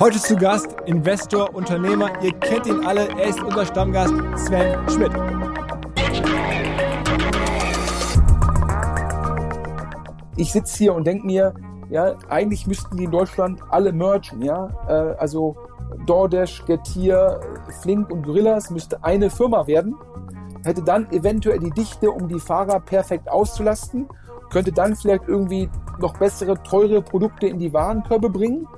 Heute zu Gast Investor, Unternehmer. Ihr kennt ihn alle. Er ist unser Stammgast Sven Schmidt. Ich sitze hier und denke mir, ja, eigentlich müssten die in Deutschland alle mergen, ja. Äh, also DoorDash, Getir, Flink und Gorillas müsste eine Firma werden. Hätte dann eventuell die Dichte, um die Fahrer perfekt auszulasten. Könnte dann vielleicht irgendwie noch bessere, teure Produkte in die Warenkörbe bringen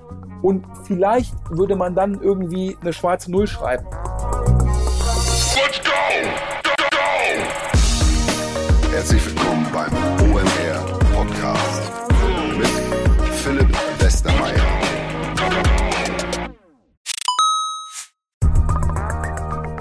und vielleicht würde man dann irgendwie eine schwarze Null schreiben. Let's go! Go, go! Herzlich willkommen beim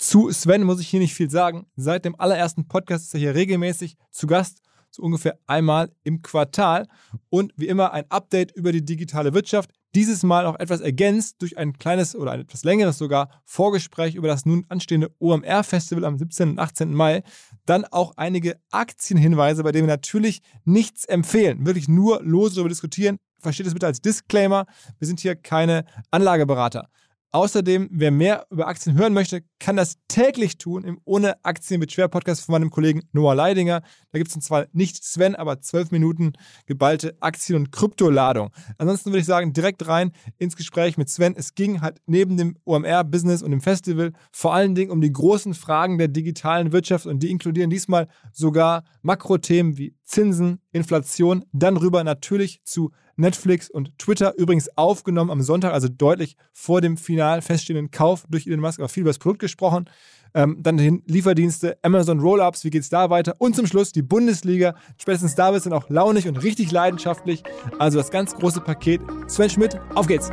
Zu Sven muss ich hier nicht viel sagen. Seit dem allerersten Podcast ist er hier regelmäßig zu Gast, so ungefähr einmal im Quartal. Und wie immer ein Update über die digitale Wirtschaft. Dieses Mal auch etwas ergänzt durch ein kleines oder ein etwas längeres sogar Vorgespräch über das nun anstehende OMR-Festival am 17. und 18. Mai. Dann auch einige Aktienhinweise, bei denen wir natürlich nichts empfehlen. Wirklich nur lose darüber diskutieren. Versteht es bitte als Disclaimer. Wir sind hier keine Anlageberater. Außerdem, wer mehr über Aktien hören möchte, kann das täglich tun im Ohne Aktien mit Schwer Podcast von meinem Kollegen Noah Leidinger. Da gibt es zwar nicht Sven, aber zwölf Minuten geballte Aktien- und Kryptoladung. Ansonsten würde ich sagen, direkt rein ins Gespräch mit Sven. Es ging halt neben dem OMR-Business und dem Festival vor allen Dingen um die großen Fragen der digitalen Wirtschaft und die inkludieren diesmal sogar Makrothemen wie Zinsen, Inflation, dann rüber natürlich zu Netflix und Twitter übrigens aufgenommen am Sonntag, also deutlich vor dem final feststehenden Kauf durch Elon Musk, aber viel über das Produkt gesprochen. Ähm, dann die Lieferdienste, Amazon Rollups, wie geht es da weiter? Und zum Schluss die Bundesliga. Spätestens da bist du auch launig und richtig leidenschaftlich. Also das ganz große Paket. Sven Schmidt, auf geht's!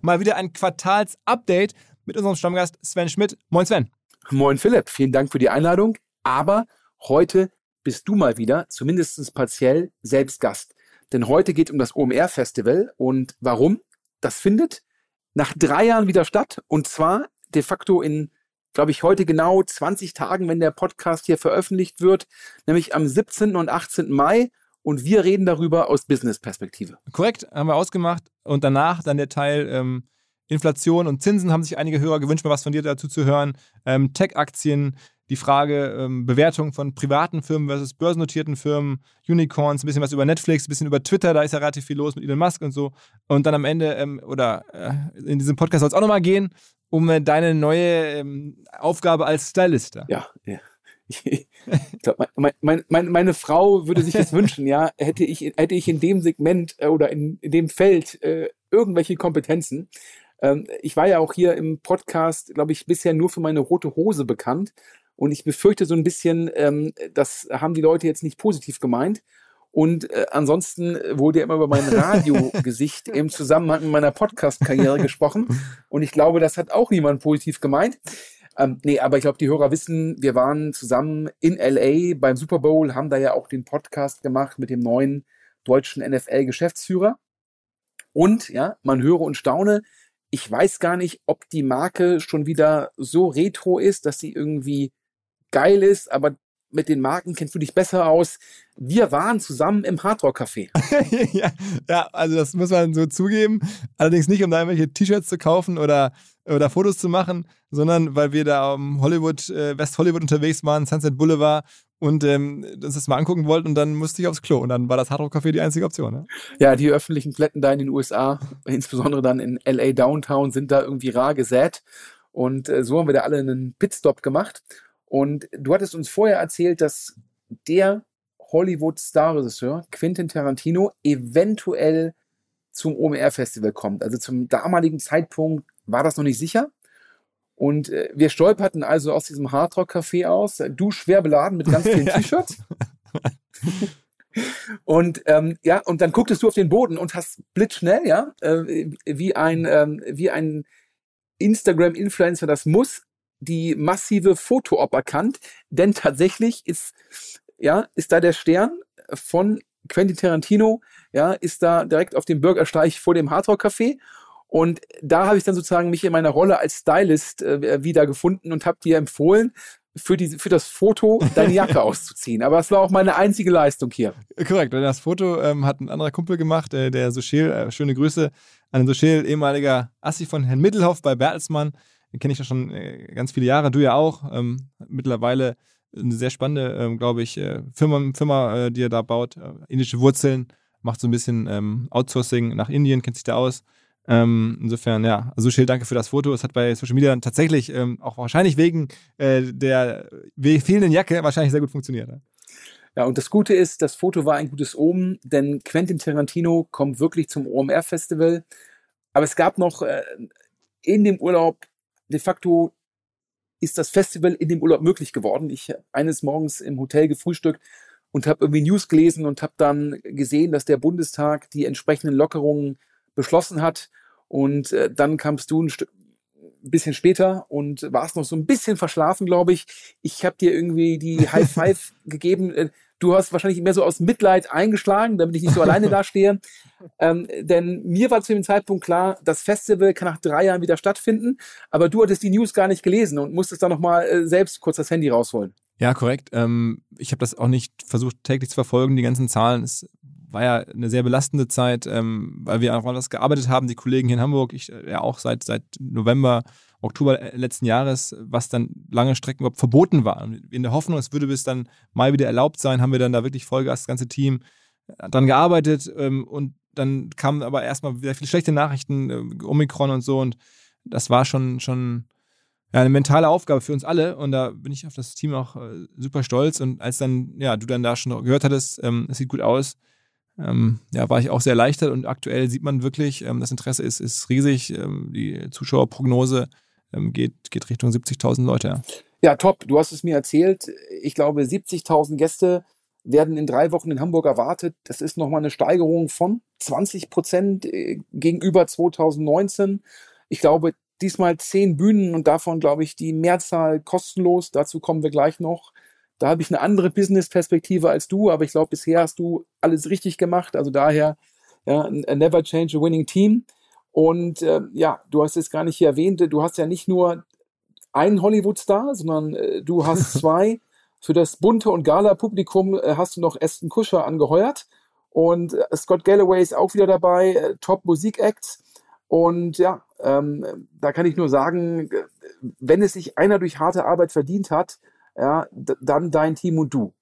Mal wieder ein Quartals-Update mit unserem Stammgast Sven Schmidt. Moin Sven. Moin Philipp, vielen Dank für die Einladung. Aber heute bist du mal wieder, zumindest partiell, selbst Gast. Denn heute geht um das OMR-Festival. Und warum? Das findet nach drei Jahren wieder statt. Und zwar de facto in, glaube ich, heute genau 20 Tagen, wenn der Podcast hier veröffentlicht wird, nämlich am 17. und 18. Mai. Und wir reden darüber aus Business-Perspektive. Korrekt, haben wir ausgemacht. Und danach dann der Teil ähm, Inflation und Zinsen haben sich einige Hörer gewünscht, mal was von dir dazu zu hören. Ähm, Tech-Aktien, die Frage ähm, Bewertung von privaten Firmen versus börsennotierten Firmen, Unicorns, ein bisschen was über Netflix, ein bisschen über Twitter, da ist ja relativ viel los mit Elon Musk und so. Und dann am Ende, ähm, oder äh, in diesem Podcast soll es auch nochmal gehen, um äh, deine neue ähm, Aufgabe als Stylist. Ja, ja. Ich glaub, mein, mein, mein, meine Frau würde sich das wünschen, ja, hätte ich, hätte ich in dem Segment äh, oder in, in dem Feld äh, irgendwelche Kompetenzen. Ähm, ich war ja auch hier im Podcast, glaube ich, bisher nur für meine rote Hose bekannt. Und ich befürchte so ein bisschen, ähm, das haben die Leute jetzt nicht positiv gemeint. Und äh, ansonsten wurde ja immer über mein Radiogesicht im Zusammenhang mit meiner Podcast-Karriere gesprochen. Und ich glaube, das hat auch niemand positiv gemeint. Ähm, nee, aber ich glaube, die Hörer wissen, wir waren zusammen in LA beim Super Bowl, haben da ja auch den Podcast gemacht mit dem neuen deutschen NFL-Geschäftsführer. Und ja, man höre und staune, ich weiß gar nicht, ob die Marke schon wieder so retro ist, dass sie irgendwie geil ist, aber mit den Marken kennst du dich besser aus. Wir waren zusammen im Hardrock Café. ja, ja, also das muss man so zugeben. Allerdings nicht, um da irgendwelche T-Shirts zu kaufen oder, oder Fotos zu machen, sondern weil wir da um Hollywood, äh, West Hollywood unterwegs waren, Sunset Boulevard und ähm, uns das mal angucken wollten und dann musste ich aufs Klo und dann war das Hardrock Café die einzige Option. Ne? Ja, die öffentlichen Plätten da in den USA, insbesondere dann in LA Downtown, sind da irgendwie rar gesät und äh, so haben wir da alle einen Pitstop gemacht und du hattest uns vorher erzählt, dass der Hollywood-Star-Regisseur Quentin Tarantino eventuell zum OMR-Festival kommt. Also zum damaligen Zeitpunkt war das noch nicht sicher. Und äh, wir stolperten also aus diesem Hardrock-Café aus, du schwer beladen mit ganz vielen T-Shirts. und ähm, ja, und dann gucktest du auf den Boden und hast blitzschnell, ja, äh, wie ein ähm, wie ein Instagram-Influencer das muss, die massive Foto-Op erkannt, denn tatsächlich ist, ja, ist da der Stern von Quentin Tarantino, ja, ist da direkt auf dem Bürgersteig vor dem Hardrock Café und da habe ich dann sozusagen mich in meiner Rolle als Stylist äh, wieder gefunden und habe dir empfohlen, für, die, für das Foto deine Jacke auszuziehen. Aber es war auch meine einzige Leistung hier. Korrekt, das Foto ähm, hat ein anderer Kumpel gemacht, äh, der Sochel, äh, schöne Grüße an den Sochel, ehemaliger Assi von Herrn Mittelhoff bei Bertelsmann kenne ich ja schon äh, ganz viele Jahre, du ja auch. Ähm, mittlerweile eine sehr spannende, ähm, glaube ich, äh, Firma, Firma äh, die er da baut. Äh, indische Wurzeln, macht so ein bisschen ähm, Outsourcing nach Indien, kennt sich da aus. Ähm, insofern, ja, also Schild, danke für das Foto. Es hat bei Social Media dann tatsächlich ähm, auch wahrscheinlich wegen äh, der fehlenden Jacke wahrscheinlich sehr gut funktioniert. Ja? Ja, und das Gute ist, das Foto war ein gutes Omen, denn Quentin Tarantino kommt wirklich zum OMR-Festival. Aber es gab noch äh, in dem Urlaub de facto ist das Festival in dem Urlaub möglich geworden. Ich habe eines Morgens im Hotel gefrühstückt und habe irgendwie News gelesen und habe dann gesehen, dass der Bundestag die entsprechenden Lockerungen beschlossen hat. Und äh, dann kamst du ein Stück bisschen später und warst noch so ein bisschen verschlafen, glaube ich. Ich habe dir irgendwie die High Five gegeben. Du hast wahrscheinlich mehr so aus Mitleid eingeschlagen, damit ich nicht so alleine dastehe. Ähm, denn mir war zu dem Zeitpunkt klar, das Festival kann nach drei Jahren wieder stattfinden, aber du hattest die News gar nicht gelesen und musstest dann nochmal äh, selbst kurz das Handy rausholen. Ja, korrekt. Ähm, ich habe das auch nicht versucht täglich zu verfolgen, die ganzen Zahlen. Es war ja eine sehr belastende Zeit, ähm, weil wir auch anders gearbeitet haben, die Kollegen hier in Hamburg, ich äh, ja auch seit, seit November Oktober äh, letzten Jahres, was dann lange Strecken überhaupt verboten war. In der Hoffnung, es würde bis dann Mai wieder erlaubt sein, haben wir dann da wirklich Vollgas, das ganze Team äh, dran gearbeitet ähm, und dann kamen aber erstmal sehr viele schlechte Nachrichten, äh, Omikron und so und das war schon, schon ja, eine mentale Aufgabe für uns alle und da bin ich auf das Team auch super stolz und als dann, ja, du dann da schon gehört hattest, ähm, es sieht gut aus, ähm, ja, war ich auch sehr erleichtert und aktuell sieht man wirklich, ähm, das Interesse ist, ist riesig, ähm, die Zuschauerprognose geht, geht Richtung 70.000 Leute. Ja, top. Du hast es mir erzählt. Ich glaube, 70.000 Gäste werden in drei Wochen in Hamburg erwartet. Das ist nochmal eine Steigerung von 20 Prozent äh, gegenüber 2019. Ich glaube, diesmal zehn Bühnen und davon, glaube ich, die Mehrzahl kostenlos. Dazu kommen wir gleich noch. Da habe ich eine andere Business-Perspektive als du, aber ich glaube, bisher hast du alles richtig gemacht. Also daher, ja, never change a winning team. Und äh, ja, du hast es gar nicht hier erwähnt, du hast ja nicht nur einen Hollywood-Star, sondern äh, du hast zwei. Für das bunte und Gala-Publikum äh, hast du noch Aston Kuscher angeheuert. Und äh, Scott Galloway ist auch wieder dabei, äh, Top-Musik-Acts. Und ja, ähm, da kann ich nur sagen, äh, wenn es sich einer durch harte Arbeit verdient hat, ja, dann dein Team und du.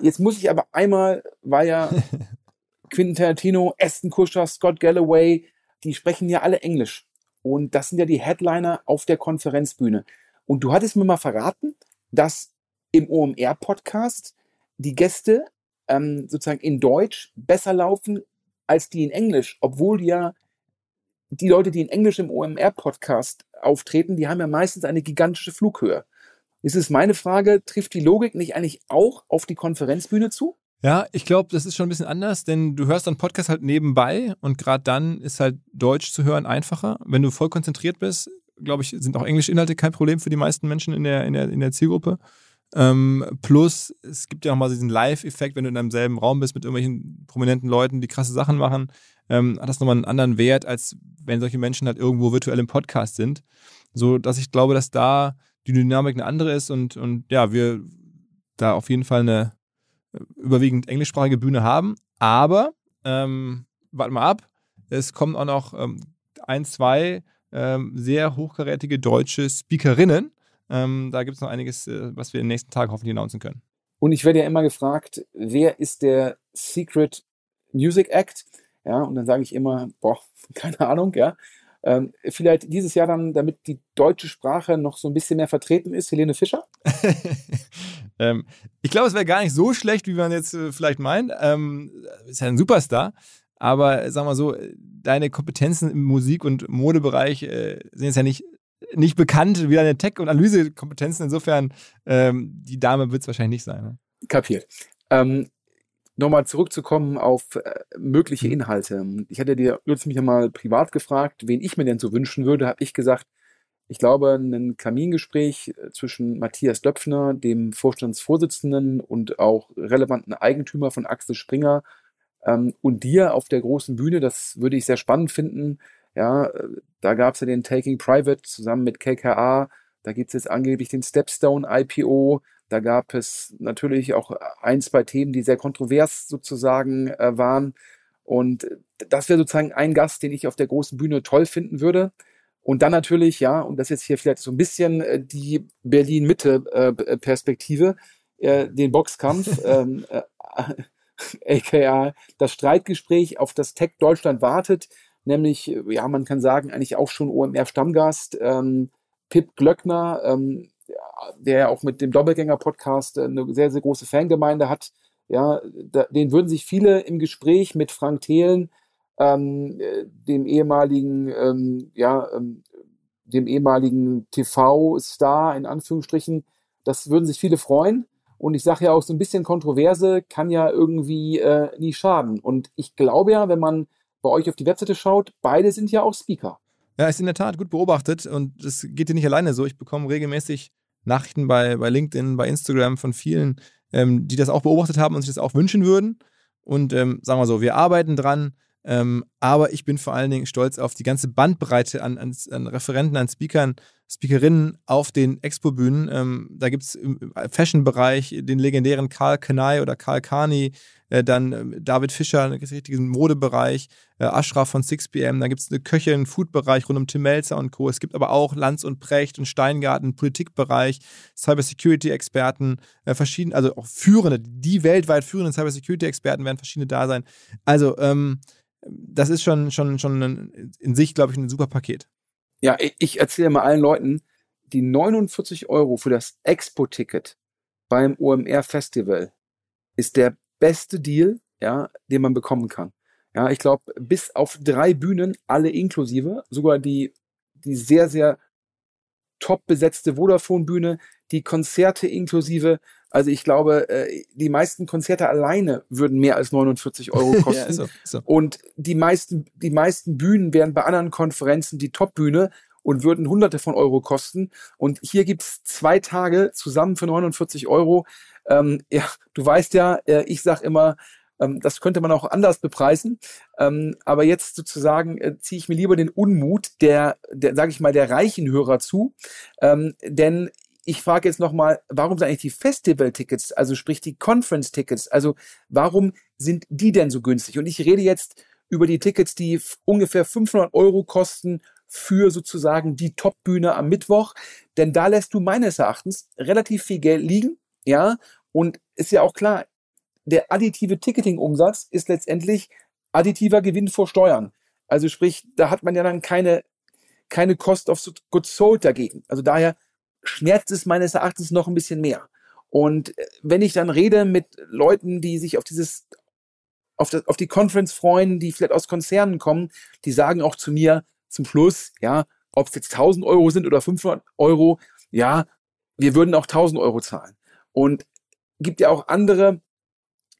Jetzt muss ich aber einmal, weil ja Quentin Tarantino, Aston Kuscher, Scott Galloway, die sprechen ja alle Englisch. Und das sind ja die Headliner auf der Konferenzbühne. Und du hattest mir mal verraten, dass im OMR-Podcast die Gäste ähm, sozusagen in Deutsch besser laufen als die in Englisch, obwohl ja die Leute, die in Englisch im OMR-Podcast auftreten, die haben ja meistens eine gigantische Flughöhe. Ist meine Frage, trifft die Logik nicht eigentlich auch auf die Konferenzbühne zu? Ja, ich glaube, das ist schon ein bisschen anders, denn du hörst dann Podcast halt nebenbei und gerade dann ist halt Deutsch zu hören einfacher. Wenn du voll konzentriert bist, glaube ich, sind auch englische Inhalte kein Problem für die meisten Menschen in der, in der, in der Zielgruppe. Ähm, plus, es gibt ja auch mal diesen Live-Effekt, wenn du in einem selben Raum bist mit irgendwelchen prominenten Leuten, die krasse Sachen machen. ähm, hat das nochmal einen anderen Wert, als wenn solche Menschen halt irgendwo virtuell im Podcast sind. So dass ich glaube, dass da die Dynamik eine andere ist und, und ja, wir da auf jeden Fall eine überwiegend englischsprachige Bühne haben. Aber ähm, warten wir ab. Es kommen auch noch ähm, ein, zwei ähm, sehr hochkarätige deutsche Speakerinnen. Ähm, da gibt es noch einiges, äh, was wir in den nächsten Tagen hoffentlich announcen können. Und ich werde ja immer gefragt, wer ist der Secret Music Act? Ja, und dann sage ich immer, boah, keine Ahnung, ja. Ähm, vielleicht dieses Jahr dann, damit die deutsche Sprache noch so ein bisschen mehr vertreten ist, Helene Fischer? ähm, ich glaube, es wäre gar nicht so schlecht, wie man jetzt äh, vielleicht meint. Ähm, ist ja ein Superstar. Aber sagen wir so, deine Kompetenzen im Musik- und Modebereich äh, sind jetzt ja nicht, nicht bekannt wie deine Tech- und Analysekompetenzen. Insofern, ähm, die Dame wird es wahrscheinlich nicht sein. Ne? Kapiert. Ähm, Nochmal zurückzukommen auf äh, mögliche mhm. Inhalte. Ich hatte dir jetzt mich mal privat gefragt, wen ich mir denn so wünschen würde, habe ich gesagt, ich glaube, ein Kamingespräch äh, zwischen Matthias Döpfner, dem Vorstandsvorsitzenden und auch relevanten Eigentümer von Axel Springer, ähm, und dir auf der großen Bühne, das würde ich sehr spannend finden. Ja, äh, da gab es ja den Taking Private zusammen mit KKA. Da gibt es jetzt angeblich den Stepstone IPO. Da gab es natürlich auch ein, zwei Themen, die sehr kontrovers sozusagen äh, waren. Und das wäre sozusagen ein Gast, den ich auf der großen Bühne toll finden würde. Und dann natürlich, ja, und das ist jetzt hier vielleicht so ein bisschen äh, die Berlin-Mitte-Perspektive, äh, den Boxkampf. ähm, äh, aka das Streitgespräch, auf das Tech Deutschland wartet, nämlich, ja, man kann sagen, eigentlich auch schon OMR-Stammgast, ähm, Pip Glöckner, ähm, der ja auch mit dem Doppelgänger-Podcast eine sehr, sehr große Fangemeinde hat. Ja, da, den würden sich viele im Gespräch mit Frank Thelen, ähm, dem ehemaligen, ähm, ja, ähm, dem ehemaligen TV-Star in Anführungsstrichen, das würden sich viele freuen. Und ich sage ja auch so ein bisschen Kontroverse kann ja irgendwie äh, nie schaden. Und ich glaube ja, wenn man bei euch auf die Webseite schaut, beide sind ja auch Speaker. Ja, ist in der Tat gut beobachtet und das geht dir nicht alleine so. Ich bekomme regelmäßig Nachrichten bei, bei LinkedIn, bei Instagram von vielen, ähm, die das auch beobachtet haben und sich das auch wünschen würden. Und ähm, sagen wir so, wir arbeiten dran. Ähm, aber ich bin vor allen Dingen stolz auf die ganze Bandbreite an, an, an Referenten, an Speakern, Speakerinnen auf den Expo-Bühnen. Ähm, da gibt es im Fashion-Bereich den legendären Karl Kanai oder Karl Kani, äh, dann äh, David Fischer, einen richtigen Modebereich, äh, Ashraf von 6pm, da gibt es eine Köchin, Food-Bereich rund um Tim Melzer und Co. Es gibt aber auch Lanz und Precht und Steingarten, Politikbereich, Cybersecurity-Experten, äh, verschiedene, also auch führende, die weltweit führenden Cybersecurity-Experten werden verschiedene da sein. Also, ähm, das ist schon, schon, schon in sich, glaube ich, ein super Paket. Ja, ich erzähle mal allen Leuten, die 49 Euro für das Expo-Ticket beim OMR Festival ist der beste Deal, ja, den man bekommen kann. Ja, ich glaube, bis auf drei Bühnen, alle inklusive, sogar die, die sehr, sehr top besetzte Vodafone-Bühne, die Konzerte inklusive. Also ich glaube, äh, die meisten Konzerte alleine würden mehr als 49 Euro kosten. ja, so, so. Und die meisten, die meisten Bühnen wären bei anderen Konferenzen die Top-Bühne und würden hunderte von Euro kosten. Und hier gibt's zwei Tage zusammen für 49 Euro. Ähm, ja, du weißt ja, äh, ich sag immer, ähm, das könnte man auch anders bepreisen. Ähm, aber jetzt sozusagen äh, ziehe ich mir lieber den Unmut der, der sage ich mal, der reichen Hörer zu. Ähm, denn ich frage jetzt nochmal, warum sind eigentlich die Festival-Tickets, also sprich die Conference-Tickets, also warum sind die denn so günstig? Und ich rede jetzt über die Tickets, die ungefähr 500 Euro kosten für sozusagen die Top-Bühne am Mittwoch. Denn da lässt du meines Erachtens relativ viel Geld liegen, ja, und ist ja auch klar, der additive Ticketing-Umsatz ist letztendlich additiver Gewinn vor Steuern. Also sprich, da hat man ja dann keine, keine Cost of Goods Sold dagegen. Also daher schmerzt es meines Erachtens noch ein bisschen mehr. Und äh, wenn ich dann rede mit Leuten, die sich auf dieses, auf, das, auf die Conference freuen, die vielleicht aus Konzernen kommen, die sagen auch zu mir zum Schluss, ja, ob es jetzt 1000 Euro sind oder 500 Euro, ja, wir würden auch 1000 Euro zahlen. Und gibt ja auch andere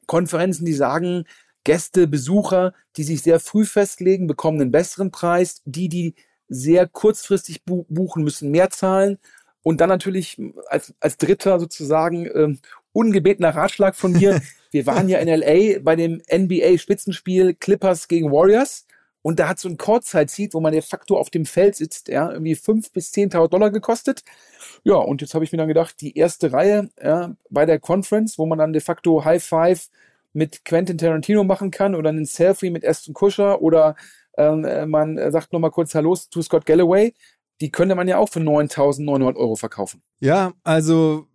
Konferenzen, die sagen, Gäste, Besucher, die sich sehr früh festlegen, bekommen einen besseren Preis. Die, die sehr kurzfristig buchen, müssen mehr zahlen. Und dann natürlich als, als Dritter sozusagen äh, ungebetener Ratschlag von mir, wir waren ja in LA bei dem NBA-Spitzenspiel Clippers gegen Warriors. Und da hat so ein Courtside-Seat, wo man de facto auf dem Feld sitzt, ja, irgendwie fünf bis zehntausend Dollar gekostet. Ja, und jetzt habe ich mir dann gedacht, die erste Reihe ja, bei der Conference, wo man dann de facto High Five mit Quentin Tarantino machen kann oder einen Selfie mit Aston Kusher oder ähm, äh, man sagt nochmal kurz Hallo zu Scott Galloway, die könnte man ja auch für 9.900 Euro verkaufen. Ja, also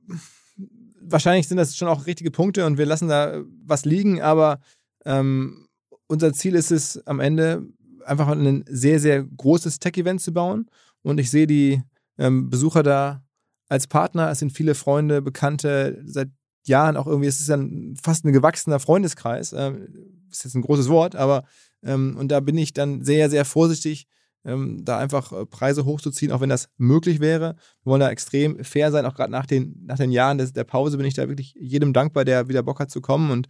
wahrscheinlich sind das schon auch richtige Punkte und wir lassen da was liegen, aber ähm, unser Ziel ist es am Ende einfach ein sehr, sehr großes Tech-Event zu bauen. Und ich sehe die ähm, Besucher da als Partner, es sind viele Freunde, Bekannte, seit Jahren auch irgendwie, es ist dann fast ein gewachsener Freundeskreis, ähm, ist jetzt ein großes Wort, aber ähm, und da bin ich dann sehr, sehr vorsichtig, ähm, da einfach äh, Preise hochzuziehen, auch wenn das möglich wäre. Wir wollen da extrem fair sein, auch gerade nach den, nach den Jahren des, der Pause bin ich da wirklich jedem dankbar, der wieder Bock hat zu kommen. Und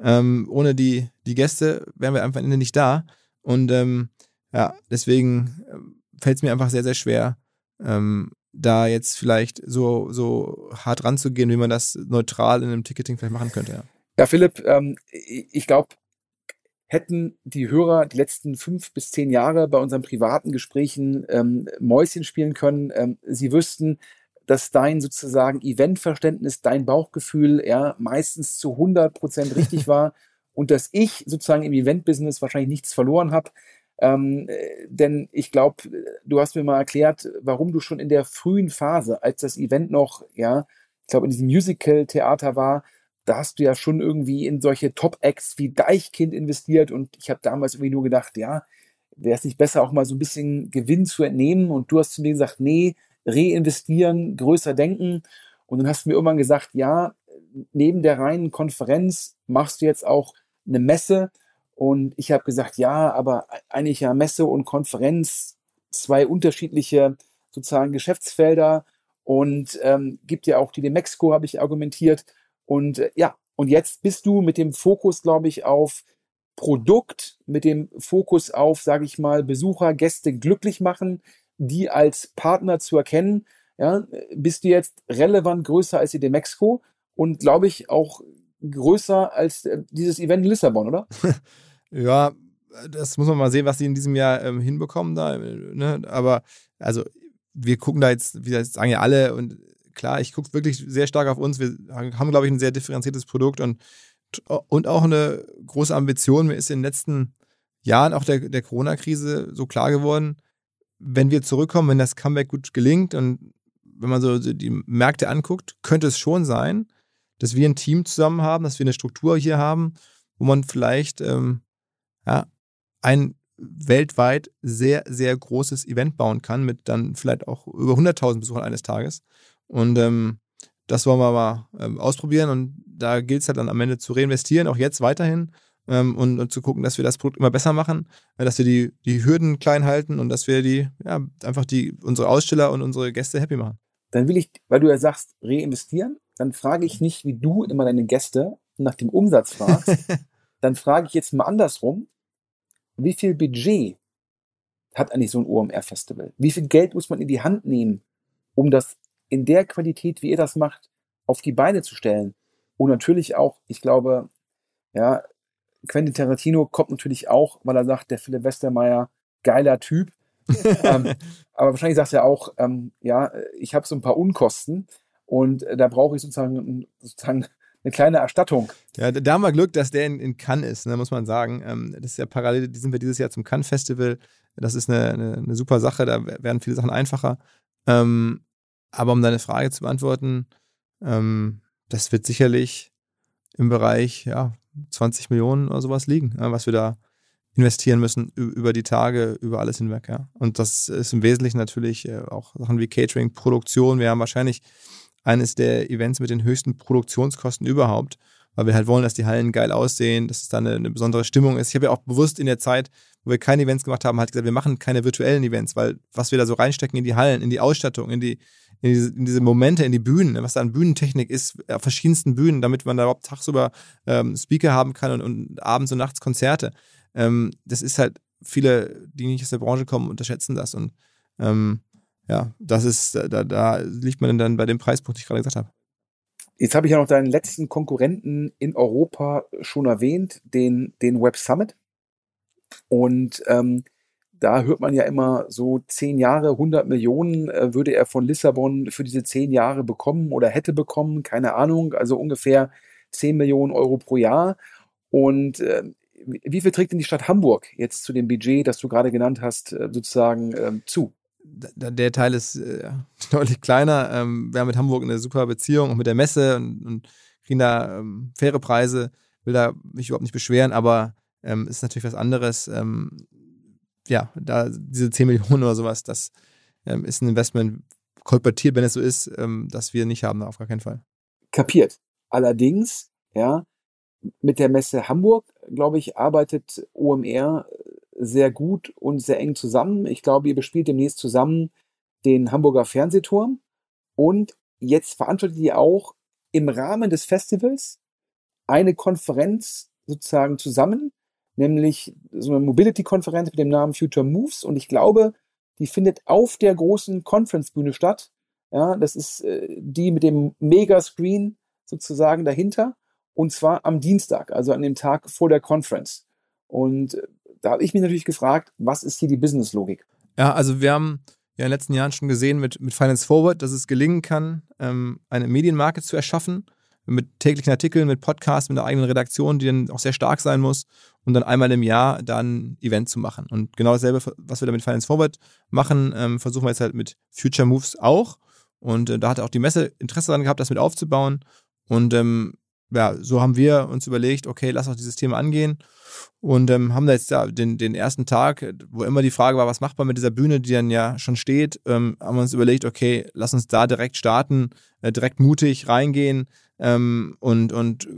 ähm, ohne die, die Gäste wären wir einfach am Ende nicht da. Und ähm, ja, deswegen äh, fällt es mir einfach sehr, sehr schwer, ähm, da jetzt vielleicht so, so hart ranzugehen, wie man das neutral in einem Ticketing vielleicht machen könnte. Ja, ja Philipp, ähm, ich glaube, hätten die Hörer die letzten fünf bis zehn Jahre bei unseren privaten Gesprächen ähm, Mäuschen spielen können. Ähm, sie wüssten, dass dein sozusagen Eventverständnis, dein Bauchgefühl ja meistens zu 100 Prozent richtig war und dass ich sozusagen im Eventbusiness wahrscheinlich nichts verloren habe. Ähm, denn ich glaube, du hast mir mal erklärt, warum du schon in der frühen Phase, als das Event noch, ja, ich glaube, in diesem Musical-Theater war, da hast du ja schon irgendwie in solche Top-Acts wie Deichkind investiert und ich habe damals irgendwie nur gedacht, ja, wäre es nicht besser, auch mal so ein bisschen Gewinn zu entnehmen? Und du hast zu mir gesagt, nee, reinvestieren, größer denken. Und dann hast du mir irgendwann gesagt, ja, neben der reinen Konferenz machst du jetzt auch eine Messe. Und ich habe gesagt, ja, aber eigentlich ja Messe und Konferenz, zwei unterschiedliche sozusagen Geschäftsfelder. Und ähm, gibt ja auch die de Mexiko, habe ich argumentiert. Und äh, ja, und jetzt bist du mit dem Fokus, glaube ich, auf Produkt, mit dem Fokus auf, sage ich mal, Besucher, Gäste glücklich machen, die als Partner zu erkennen. Ja, bist du jetzt relevant größer als die de Mexiko und glaube ich auch größer als äh, dieses Event in Lissabon, oder? ja, das muss man mal sehen, was sie in diesem Jahr ähm, hinbekommen da. Ne? Aber also wir gucken da jetzt, wie das sagen ja alle und klar, ich gucke wirklich sehr stark auf uns. Wir haben, glaube ich, ein sehr differenziertes Produkt und, und auch eine große Ambition. Mir ist in den letzten Jahren auch der, der Corona-Krise so klar geworden, wenn wir zurückkommen, wenn das Comeback gut gelingt und wenn man so die Märkte anguckt, könnte es schon sein, dass wir ein Team zusammen haben, dass wir eine Struktur hier haben, wo man vielleicht ähm, ja, ein weltweit sehr, sehr großes Event bauen kann, mit dann vielleicht auch über 100.000 Besuchern eines Tages. Und ähm, das wollen wir mal ähm, ausprobieren und da gilt es halt dann am Ende zu reinvestieren, auch jetzt weiterhin ähm, und, und, zu gucken, dass wir das Produkt immer besser machen, äh, dass wir die, die Hürden klein halten und dass wir die, ja, einfach die, unsere Aussteller und unsere Gäste happy machen. Dann will ich, weil du ja sagst, reinvestieren, dann frage ich nicht, wie du immer deine Gäste nach dem Umsatz fragst. dann frage ich jetzt mal andersrum, wie viel Budget hat eigentlich so ein OMR-Festival? Wie viel Geld muss man in die Hand nehmen, um das in der Qualität, wie ihr das macht, auf die Beine zu stellen. Und natürlich auch, ich glaube, ja, Quentin Tarantino kommt natürlich auch, weil er sagt, der Philipp Westermeier, geiler Typ. ähm, aber wahrscheinlich sagt er auch, ähm, ja, ich habe so ein paar Unkosten und äh, da brauche ich sozusagen, sozusagen eine kleine Erstattung. Ja, da haben wir Glück, dass der in, in Cannes ist, ne, muss man sagen. Ähm, das ist ja parallel, die sind wir dieses Jahr zum Cannes Festival. Das ist eine, eine, eine super Sache, da werden viele Sachen einfacher. Ähm, aber um deine Frage zu beantworten, ähm, das wird sicherlich im Bereich ja, 20 Millionen oder sowas liegen, was wir da investieren müssen über die Tage, über alles hinweg. Ja. Und das ist im Wesentlichen natürlich äh, auch Sachen wie Catering, Produktion. Wir haben wahrscheinlich eines der Events mit den höchsten Produktionskosten überhaupt, weil wir halt wollen, dass die Hallen geil aussehen, dass es da eine, eine besondere Stimmung ist. Ich habe ja auch bewusst in der Zeit, wo wir keine Events gemacht haben, halt gesagt, wir machen keine virtuellen Events, weil was wir da so reinstecken in die Hallen, in die Ausstattung, in die, in diese, in diese Momente, in die Bühnen, ne, was da an Bühnentechnik ist, auf verschiedensten Bühnen, damit man da überhaupt tagsüber ähm, Speaker haben kann und, und, abends und nachts Konzerte. Ähm, das ist halt, viele, die nicht aus der Branche kommen, unterschätzen das. Und ähm, ja, das ist, da, da liegt man dann bei dem Preispunkt, den ich gerade gesagt habe. Jetzt habe ich ja noch deinen letzten Konkurrenten in Europa schon erwähnt, den, den Web Summit. Und ähm, da hört man ja immer so zehn Jahre, 100 Millionen äh, würde er von Lissabon für diese zehn Jahre bekommen oder hätte bekommen, keine Ahnung, also ungefähr 10 Millionen Euro pro Jahr. Und äh, wie viel trägt denn die Stadt Hamburg jetzt zu dem Budget, das du gerade genannt hast, äh, sozusagen ähm, zu? Der Teil ist äh, deutlich kleiner. Ähm, wir haben mit Hamburg eine super Beziehung, auch mit der Messe und, und kriegen da ähm, faire Preise. Will da mich überhaupt nicht beschweren, aber ähm, ist natürlich was anderes. Ähm, ja, da diese 10 Millionen oder sowas, das ähm, ist ein Investment kolportiert, wenn es so ist, ähm, dass wir nicht haben, auf gar keinen Fall. Kapiert. Allerdings, ja, mit der Messe Hamburg, glaube ich, arbeitet OMR sehr gut und sehr eng zusammen. Ich glaube, ihr bespielt demnächst zusammen den Hamburger Fernsehturm und jetzt veranstaltet ihr auch im Rahmen des Festivals eine Konferenz sozusagen zusammen, nämlich so eine Mobility-Konferenz mit dem Namen Future Moves und ich glaube, die findet auf der großen Conference-Bühne statt. Ja, das ist äh, die mit dem Mega-Screen sozusagen dahinter und zwar am Dienstag, also an dem Tag vor der Conference. Und äh, da habe ich mich natürlich gefragt, was ist hier die Business-Logik? Ja, also wir haben ja in den letzten Jahren schon gesehen mit, mit Finance Forward, dass es gelingen kann, ähm, eine Medienmarke zu erschaffen, mit täglichen Artikeln, mit Podcasts, mit einer eigenen Redaktion, die dann auch sehr stark sein muss und dann einmal im Jahr dann ein Event zu machen. Und genau dasselbe, was wir da mit Finance Forward machen, ähm, versuchen wir jetzt halt mit Future Moves auch. Und äh, da hat auch die Messe Interesse daran gehabt, das mit aufzubauen. Und ähm, ja, so haben wir uns überlegt, okay, lass auch dieses Thema angehen und ähm, haben da jetzt ja, den, den ersten Tag, wo immer die Frage war, was macht man mit dieser Bühne, die dann ja schon steht, ähm, haben wir uns überlegt, okay, lass uns da direkt starten, äh, direkt mutig reingehen ähm, und, und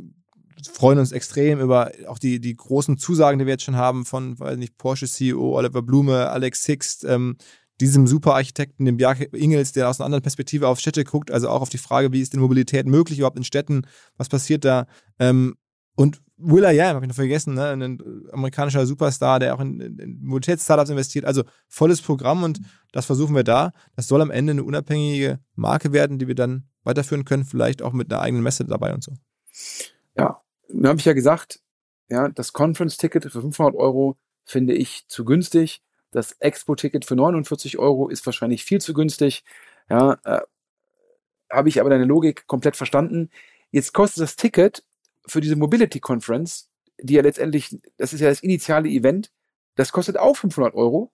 freuen uns extrem über auch die, die großen Zusagen, die wir jetzt schon haben von, weiß nicht, Porsche CEO Oliver Blume, Alex Sixt, ähm, diesem Superarchitekten, dem Bjarke Ingels, der aus einer anderen Perspektive auf Städte guckt, also auch auf die Frage, wie ist denn Mobilität möglich überhaupt in Städten, was passiert da? Ähm, und Willa Yam, habe ich noch vergessen, ne? ein amerikanischer Superstar, der auch in, in Mobilitätsstartups investiert. Also volles Programm und das versuchen wir da. Das soll am Ende eine unabhängige Marke werden, die wir dann weiterführen können, vielleicht auch mit einer eigenen Messe dabei und so. Ja, dann habe ich ja gesagt, ja, das Conference-Ticket für 500 Euro finde ich zu günstig. Das Expo-Ticket für 49 Euro ist wahrscheinlich viel zu günstig. Ja, äh, habe ich aber deine Logik komplett verstanden. Jetzt kostet das Ticket für diese Mobility Conference, die ja letztendlich, das ist ja das initiale Event, das kostet auch 500 Euro.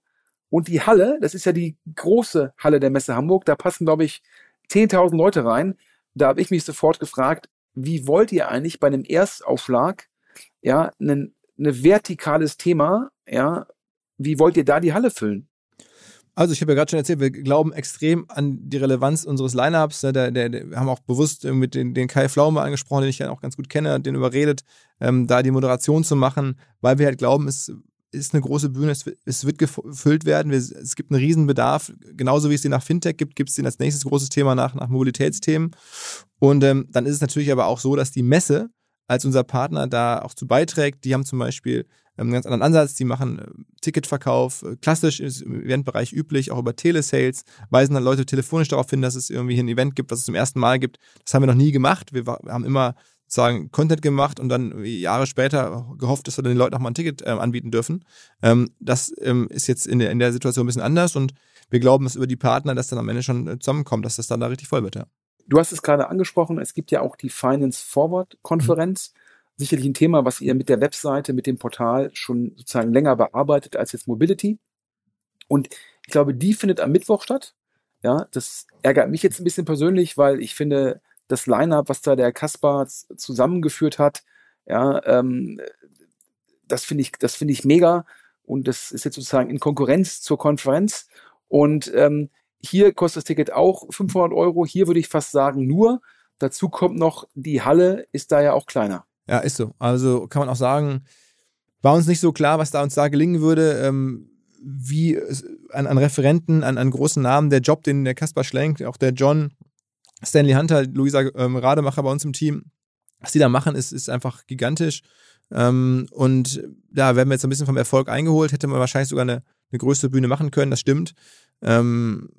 Und die Halle, das ist ja die große Halle der Messe Hamburg, da passen, glaube ich, 10.000 Leute rein. Da habe ich mich sofort gefragt, wie wollt ihr eigentlich bei einem Erstaufschlag ja ein, ein vertikales Thema ja wie wollt ihr da die Halle füllen? Also ich habe ja gerade schon erzählt, wir glauben extrem an die Relevanz unseres Lineups. Ne? Der, der, der, wir haben auch bewusst mit den, den Kai Flaume angesprochen, den ich ja auch ganz gut kenne, den überredet, ähm, da die Moderation zu machen, weil wir halt glauben, es ist eine große Bühne, es, es wird gefüllt werden, wir, es gibt einen Riesenbedarf, genauso wie es den nach Fintech gibt, gibt es den als nächstes großes Thema nach, nach Mobilitätsthemen. Und ähm, dann ist es natürlich aber auch so, dass die Messe als unser Partner da auch zu beiträgt. Die haben zum Beispiel einen ganz anderen Ansatz. Die machen äh, Ticketverkauf, äh, klassisch ist im Eventbereich üblich, auch über Telesales, weisen dann Leute telefonisch darauf hin, dass es irgendwie ein Event gibt, was es zum ersten Mal gibt. Das haben wir noch nie gemacht. Wir, haben immer sozusagen Content gemacht und dann Jahre später gehofft, dass wir den Leuten auch mal ein Ticket äh, anbieten dürfen. Ähm, das ähm, ist jetzt in der, in der Situation ein bisschen anders und wir glauben, dass über die Partner das dann am Ende schon äh, zusammenkommt, dass das dann da richtig voll wird, ja. Du hast es gerade angesprochen, es gibt ja auch die Finance Forward Konferenz. Mhm sicherlich ein Thema, was ihr mit der Webseite, mit dem Portal schon sozusagen länger bearbeitet als jetzt Mobility. Und ich glaube, die findet am Mittwoch statt. Ja, das ärgert mich jetzt ein bisschen persönlich, weil ich finde, das Line-up, was da der Kaspar zusammengeführt hat, ja, ähm, das finde ich, das finde ich mega. Und das ist jetzt sozusagen in Konkurrenz zur Konferenz. Und ähm, hier kostet das Ticket auch 500 Euro. Hier würde ich fast sagen nur. Dazu kommt noch, die Halle ist da ja auch kleiner. Ja, ist so. Also kann man auch sagen, war uns nicht so klar, was da uns da gelingen würde. Ähm, wie an, an Referenten, an, an großen Namen, der Job, den der Kaspar Schlenk, auch der John, Stanley Hunter, Luisa ähm, Rademacher bei uns im Team, was die da machen, ist, ist einfach gigantisch. Ähm, und da werden wir jetzt ein bisschen vom Erfolg eingeholt, hätte man wahrscheinlich sogar eine, eine größere Bühne machen können, das stimmt. Ähm,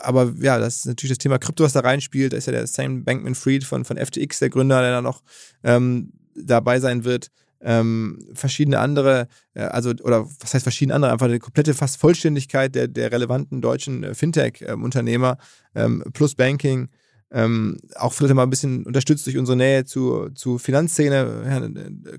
aber ja, das ist natürlich das Thema Krypto, was da reinspielt. Da ist ja der Sam Bankman-Fried von, von FTX, der Gründer, der da noch ähm, dabei sein wird. Ähm, verschiedene andere, äh, also, oder was heißt verschiedene andere, einfach eine komplette fast Vollständigkeit der, der relevanten deutschen äh, Fintech-Unternehmer ähm, plus Banking. Ähm, auch vielleicht mal ein bisschen unterstützt durch unsere Nähe zu, zu Finanzszene, Herrn, äh,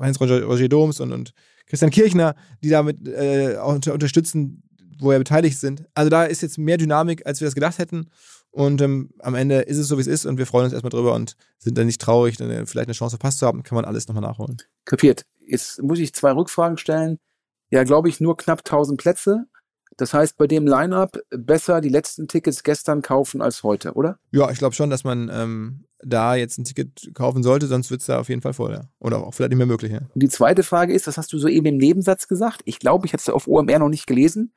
Heinz-Roger Roger Doms und, und Christian Kirchner, die damit äh, auch unter, unterstützen, wo wir beteiligt sind. Also da ist jetzt mehr Dynamik, als wir das gedacht hätten. Und ähm, am Ende ist es so, wie es ist und wir freuen uns erstmal drüber und sind dann nicht traurig, dann äh, vielleicht eine Chance verpasst zu haben, kann man alles nochmal nachholen. Kapiert. Jetzt muss ich zwei Rückfragen stellen. Ja, glaube ich, nur knapp 1000 Plätze. Das heißt, bei dem Line-Up besser die letzten Tickets gestern kaufen als heute, oder? Ja, ich glaube schon, dass man ähm, da jetzt ein Ticket kaufen sollte, sonst wird es da auf jeden Fall voll, ja. Oder auch vielleicht nicht mehr möglich, ja. Und die zweite Frage ist, das hast du soeben im Nebensatz gesagt. Ich glaube, ich hatte es auf OMR noch nicht gelesen.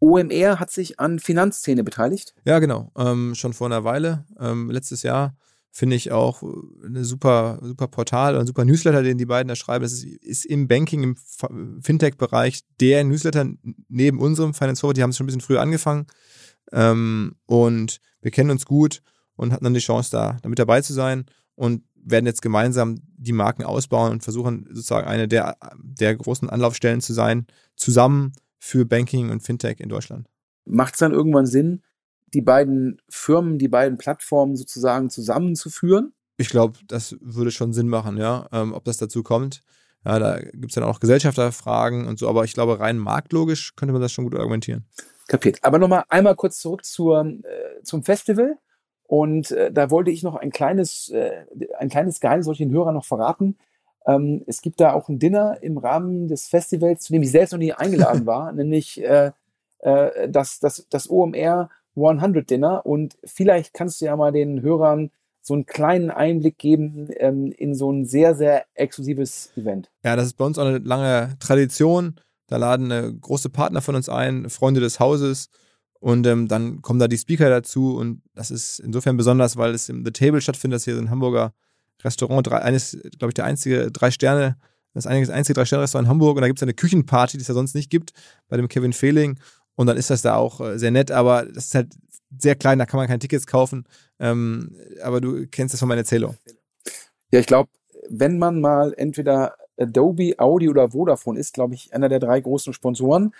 OMR hat sich an Finanzszene beteiligt. Ja, genau. Ähm, schon vor einer Weile. Ähm, letztes Jahr finde ich auch eine super, super Portal ein super Newsletter, den die beiden da schreiben. Das ist, ist im Banking, im Fintech-Bereich der Newsletter neben unserem Finance Forward. Die haben es schon ein bisschen früher angefangen. Ähm, und wir kennen uns gut und hatten dann die Chance, da damit dabei zu sein und werden jetzt gemeinsam die Marken ausbauen und versuchen sozusagen eine der, der großen Anlaufstellen zu sein, zusammen für Banking und Fintech in Deutschland. Macht es dann irgendwann Sinn, die beiden Firmen, die beiden Plattformen sozusagen zusammenzuführen? Ich glaube, das würde schon Sinn machen, ja. Ähm, ob das dazu kommt. Ja, da gibt es dann auch Gesellschafterfragen und so, aber ich glaube, rein marktlogisch könnte man das schon gut argumentieren. Kapiert. Aber nochmal einmal kurz zurück zur, äh, zum Festival. Und äh, da wollte ich noch ein kleines, äh, ein kleines Geheimnis, den Hörern noch verraten. Ähm, es gibt da auch ein Dinner im Rahmen des Festivals, zu dem ich selbst noch nie eingeladen war, nämlich äh, äh, das, das, das OMR 100 Dinner. Und vielleicht kannst du ja mal den Hörern so einen kleinen Einblick geben ähm, in so ein sehr, sehr exklusives Event. Ja, das ist bei uns auch eine lange Tradition. Da laden äh, große Partner von uns ein, Freunde des Hauses. Und ähm, dann kommen da die Speaker dazu. Und das ist insofern besonders, weil es im The Table stattfindet. Das hier ist ein Hamburger Restaurant, drei, eines, glaube ich, der einzige drei Sterne, das einzige drei Sterne Restaurant in Hamburg und da gibt es eine Küchenparty, die es ja sonst nicht gibt, bei dem Kevin Fehling. Und dann ist das da auch äh, sehr nett, aber das ist halt sehr klein, da kann man keine Tickets kaufen. Ähm, aber du kennst das von meiner Erzählung. Ja, ich glaube, wenn man mal entweder Adobe, Audi oder Vodafone ist, glaube ich, einer der drei großen Sponsoren,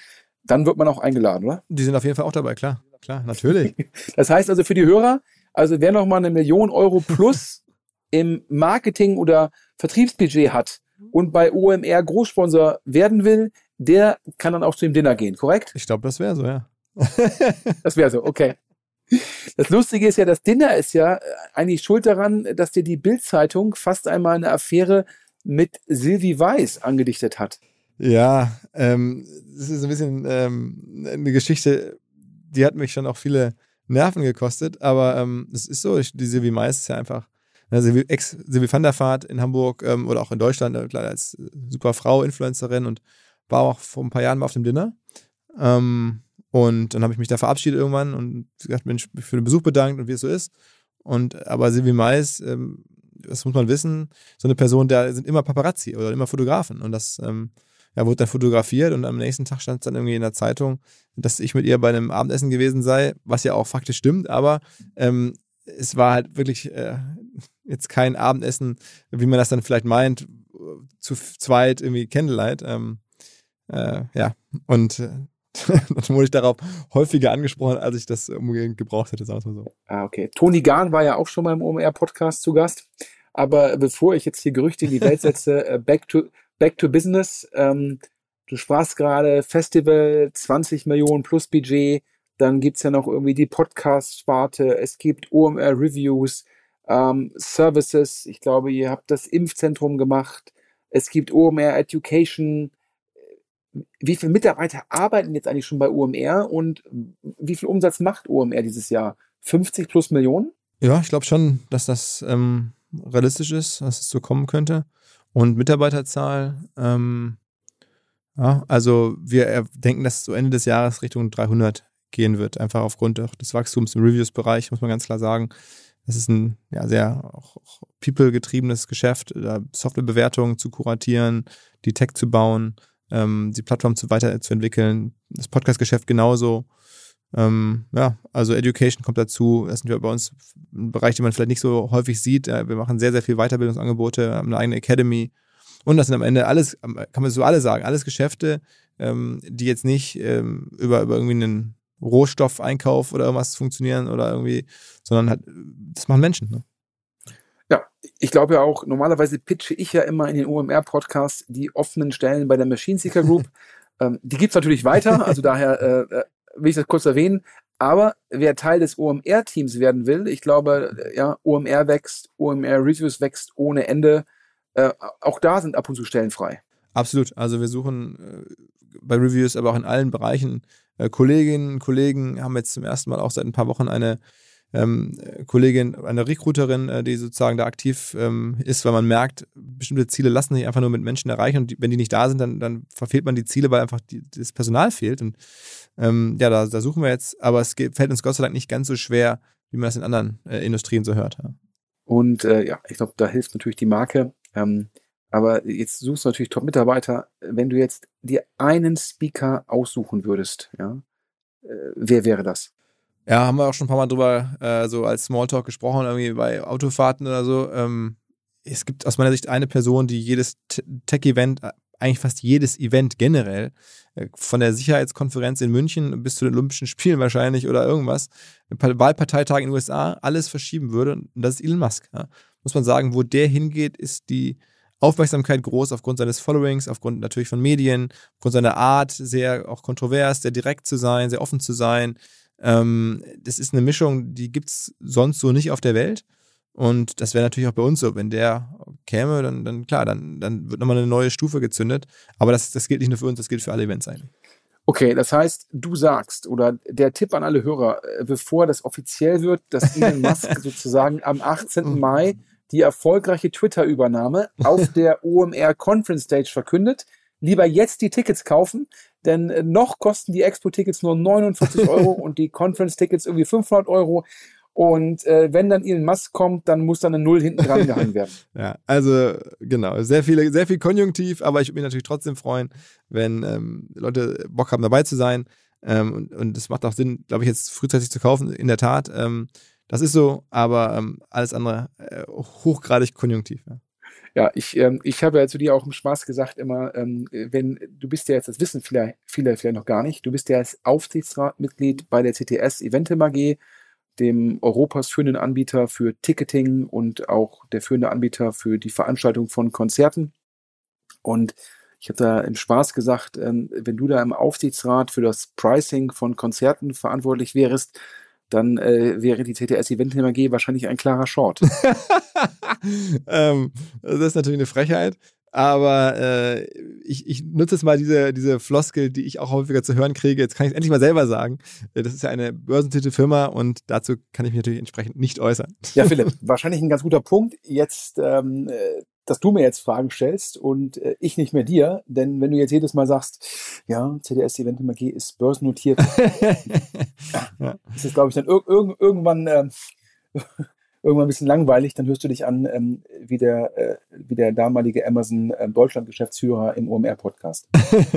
dann wird man auch eingeladen, oder? Die sind auf jeden Fall auch dabei, klar. Klar, natürlich. das heißt also für die Hörer, also wer noch mal eine Million Euro plus im Marketing- oder Vertriebsbudget hat und bei OMR Großsponsor werden will, der kann dann auch zu dem Dinner gehen, korrekt? Ich glaube, das wäre so, ja. das wäre so, okay. Das Lustige ist ja, das Dinner ist ja eigentlich schuld daran, dass dir die Bild-Zeitung fast einmal eine Affäre mit Sylvie Weiß angedichtet hat. Ja, ähm, das ist ein bisschen ähm, eine Geschichte, die hat mich schon auch viele Nerven gekostet, aber ähm, es ist so, ich, die Sylvie Mais ist ja einfach Ne, Ex Silvi van der Vaart in Hamburg ähm, oder auch in Deutschland, äh, klar, als super Frau, Influencerin und war auch vor ein paar Jahren mal auf dem Dinner. Ähm, und dann habe ich mich da verabschiedet irgendwann und gesagt, Mensch, für den Besuch bedankt und wie es so ist. Und aber Silvi Mais, ähm, das muss man wissen, so eine Person, da sind immer Paparazzi oder immer Fotografen. Und das ähm, ja, wurde dann fotografiert und am nächsten Tag stand es dann irgendwie in der Zeitung, dass ich mit ihr bei einem Abendessen gewesen sei, was ja auch faktisch stimmt, aber ähm, es war halt wirklich äh, jetzt kein Abendessen, wie man das dann vielleicht meint, zu zweit irgendwie Candlelight. Ähm, äh, ja, und äh, dann wurde ich darauf häufiger angesprochen, als ich das unbedingt gebraucht hätte, sagen wir mal so. Ah, okay. Toni Gahn war ja auch schon mal im OMR-Podcast zu Gast. Aber bevor ich jetzt hier Gerüchte in die Welt setze, äh, back, to, back to business. Ähm, du sprachst gerade Festival, 20 Millionen plus Budget. Dann gibt's ja noch irgendwie die Podcast-Sparte. Es gibt OMR-Reviews ähm, Services. Ich glaube, ihr habt das Impfzentrum gemacht. Es gibt OMR Education. Wie viele Mitarbeiter arbeiten jetzt eigentlich schon bei OMR und wie viel Umsatz macht OMR dieses Jahr? 50 plus Millionen? Ja, ich glaube schon, dass das ähm, realistisch ist, dass es so kommen könnte. Und Mitarbeiterzahl, ähm, ja, also wir denken, dass es so Ende des Jahres Richtung 300 gehen wird, einfach aufgrund des Wachstums im Reviews-Bereich, muss man ganz klar sagen. Das ist ein ja, sehr people-getriebenes Geschäft, Softwarebewertungen zu kuratieren, die Tech zu bauen, ähm, die Plattform zu weiterzuentwickeln, das Podcast-Geschäft genauso. Ähm, ja, also Education kommt dazu. Das sind wir bei uns ein Bereich, den man vielleicht nicht so häufig sieht. Wir machen sehr, sehr viel Weiterbildungsangebote, haben eine eigene Academy. Und das sind am Ende alles, kann man so alle sagen, alles Geschäfte, ähm, die jetzt nicht ähm, über, über irgendwie einen Rohstoffeinkauf oder irgendwas funktionieren oder irgendwie, sondern halt, das machen Menschen. Ne? Ja, ich glaube ja auch, normalerweise pitche ich ja immer in den OMR-Podcasts die offenen Stellen bei der Machine Seeker Group. ähm, die gibt es natürlich weiter, also daher äh, äh, will ich das kurz erwähnen. Aber wer Teil des OMR-Teams werden will, ich glaube, äh, ja, OMR wächst, OMR Reviews wächst ohne Ende. Äh, auch da sind ab und zu Stellen frei. Absolut. Also wir suchen äh, bei Reviews, aber auch in allen Bereichen äh, Kolleginnen und Kollegen, haben jetzt zum ersten Mal auch seit ein paar Wochen eine ähm, Kollegin, eine Recruiterin, äh, die sozusagen da aktiv ähm, ist, weil man merkt, bestimmte Ziele lassen sich einfach nur mit Menschen erreichen und die, wenn die nicht da sind, dann, dann verfehlt man die Ziele, weil einfach die, das Personal fehlt. Und ähm, ja, da, da, suchen wir jetzt, aber es geht, fällt uns Gott sei Dank nicht ganz so schwer, wie man das in anderen äh, Industrien so hört. Ja. Und äh, ja, ich glaube, da hilft natürlich die Marke. Ähm, aber jetzt suchst du natürlich Top-Mitarbeiter. Wenn du jetzt dir einen Speaker aussuchen würdest, ja, äh, wer wäre das? Ja, haben wir auch schon ein paar Mal drüber äh, so als Smalltalk gesprochen, irgendwie bei Autofahrten oder so. Ähm, es gibt aus meiner Sicht eine Person, die jedes Tech-Event, äh, eigentlich fast jedes Event generell, äh, von der Sicherheitskonferenz in München bis zu den Olympischen Spielen wahrscheinlich oder irgendwas, Wahlparteitag in den USA, alles verschieben würde. Und das ist Elon Musk. Ja. Muss man sagen, wo der hingeht, ist die Aufmerksamkeit groß aufgrund seines Followings, aufgrund natürlich von Medien, aufgrund seiner Art, sehr auch kontrovers, sehr direkt zu sein, sehr offen zu sein. Ähm, das ist eine Mischung, die gibt es sonst so nicht auf der Welt. Und das wäre natürlich auch bei uns so. Wenn der käme, dann, dann klar, dann, dann wird nochmal eine neue Stufe gezündet. Aber das, das gilt nicht nur für uns, das gilt für alle Events eigentlich. Okay, das heißt, du sagst, oder der Tipp an alle Hörer, äh, bevor das offiziell wird, dass Elon Musk sozusagen am 18. Mai die erfolgreiche Twitter-Übernahme auf der OMR Conference Stage verkündet. Lieber jetzt die Tickets kaufen, denn äh, noch kosten die Expo-Tickets nur 49 Euro und die Conference-Tickets irgendwie 500 Euro. Und äh, wenn dann Elon Musk kommt, dann muss dann eine Null hinten dran gehangen werden. ja, also genau, sehr viele, sehr viel Konjunktiv, aber ich würde mich natürlich trotzdem freuen, wenn ähm, Leute Bock haben, dabei zu sein. Ähm, und es macht auch Sinn, glaube ich, jetzt frühzeitig zu kaufen, in der Tat. Ähm, das ist so, aber ähm, alles andere äh, hochgradig konjunktiv. Ja. Ja, ich, ähm, ich habe ja zu dir auch im Spaß gesagt immer, ähm, wenn du bist ja jetzt, das wissen viele, viele vielleicht noch gar nicht, du bist ja als Aufsichtsratmitglied bei der CTS Eventim AG, dem Europas führenden Anbieter für Ticketing und auch der führende Anbieter für die Veranstaltung von Konzerten. Und ich habe da im Spaß gesagt, ähm, wenn du da im Aufsichtsrat für das Pricing von Konzerten verantwortlich wärst, dann äh, wäre die CTS Event AG wahrscheinlich ein klarer Short. ähm, das ist natürlich eine Frechheit. Aber äh, ich, ich nutze jetzt mal diese, diese Floskel, die ich auch häufiger zu hören kriege. Jetzt kann ich es endlich mal selber sagen. Äh, das ist ja eine börsennotierte Firma und dazu kann ich mich natürlich entsprechend nicht äußern. Ja, Philipp, wahrscheinlich ein ganz guter Punkt. Jetzt ähm, äh, dass du mir jetzt Fragen stellst und äh, ich nicht mehr dir. Denn wenn du jetzt jedes Mal sagst, ja, CDS Event AG ist börsennotiert, ja. ist es, glaube ich, dann ir ir irgendwann, äh, irgendwann ein bisschen langweilig. Dann hörst du dich an ähm, wie, der, äh, wie der damalige Amazon äh, Deutschland-Geschäftsführer im OMR-Podcast.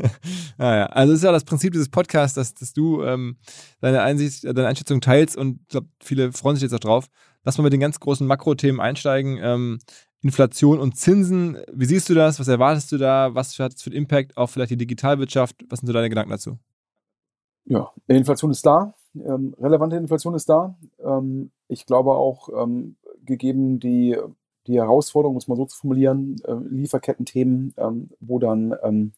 ah, ja. Also es ist ja das Prinzip dieses Podcasts, dass, dass du ähm, deine Einsicht, deine Einschätzung teilst und ich glaube, viele freuen sich jetzt auch drauf. Lass mal mit den ganz großen Makrothemen einsteigen. Ähm, Inflation und Zinsen. Wie siehst du das? Was erwartest du da? Was hat es für einen Impact auf vielleicht die Digitalwirtschaft? Was sind so deine Gedanken dazu? Ja, Inflation ist da. Ähm, relevante Inflation ist da. Ähm, ich glaube auch, ähm, gegeben die, die Herausforderung, muss man so zu formulieren, äh, Lieferkettenthemen, ähm, wo dann ähm,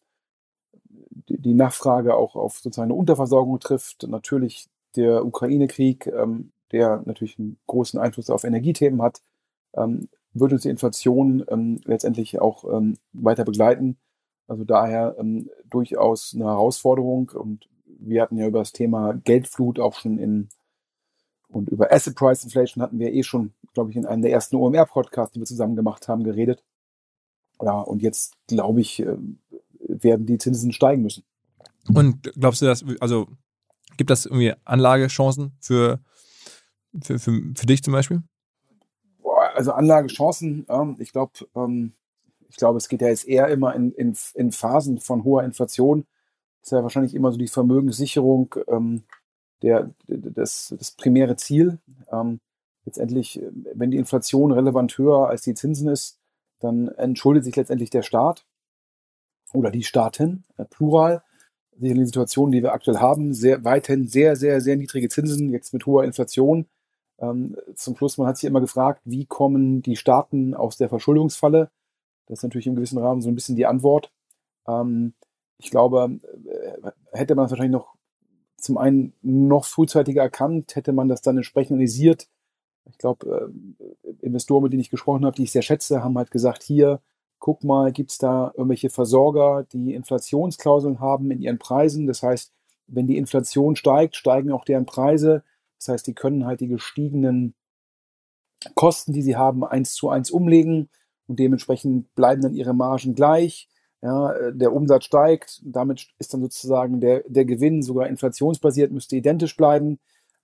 die, die, Nachfrage auch auf sozusagen eine Unterversorgung trifft. Natürlich der Ukraine-Krieg, ähm, der natürlich einen großen Einfluss auf Energiethemen hat wird uns die Inflation ähm, letztendlich auch ähm, weiter begleiten. Also daher ähm, durchaus eine Herausforderung. Und wir hatten ja über das Thema Geldflut auch schon in und über Asset Price Inflation hatten wir eh schon, glaube ich, in einem der ersten OMR-Podcasts, die wir zusammen gemacht haben, geredet. Ja, und jetzt glaube ich, äh, werden die Zinsen steigen müssen. Und glaubst du, dass, also gibt das irgendwie Anlagechancen für, für, für, für dich zum Beispiel? Also Anlagechancen, ähm, ich glaube, ähm, ich glaube, es geht ja jetzt eher immer in, in, in Phasen von hoher Inflation. Das ist ja wahrscheinlich immer so die Vermögenssicherung ähm, der, das, das primäre Ziel. Ähm, letztendlich, wenn die Inflation relevant höher als die Zinsen ist, dann entschuldet sich letztendlich der Staat oder die Staaten, äh, plural. Die Situation, die wir aktuell haben, sehr, weiterhin sehr, sehr, sehr niedrige Zinsen, jetzt mit hoher Inflation. Ähm, zum Schluss, man hat sich immer gefragt, wie kommen die Staaten aus der Verschuldungsfalle? Das ist natürlich im gewissen Rahmen so ein bisschen die Antwort. Ähm, ich glaube, äh, hätte man es wahrscheinlich noch zum einen noch frühzeitiger erkannt, hätte man das dann entsprechend analysiert. Ich glaube, äh, Investoren, mit denen ich gesprochen habe, die ich sehr schätze, haben halt gesagt, hier, guck mal, gibt es da irgendwelche Versorger, die Inflationsklauseln haben in ihren Preisen. Das heißt, wenn die Inflation steigt, steigen auch deren Preise. Das heißt, die können halt die gestiegenen Kosten, die sie haben, eins zu eins umlegen und dementsprechend bleiben dann ihre Margen gleich. Ja, äh, der Umsatz steigt, damit ist dann sozusagen der, der Gewinn sogar inflationsbasiert, müsste identisch bleiben.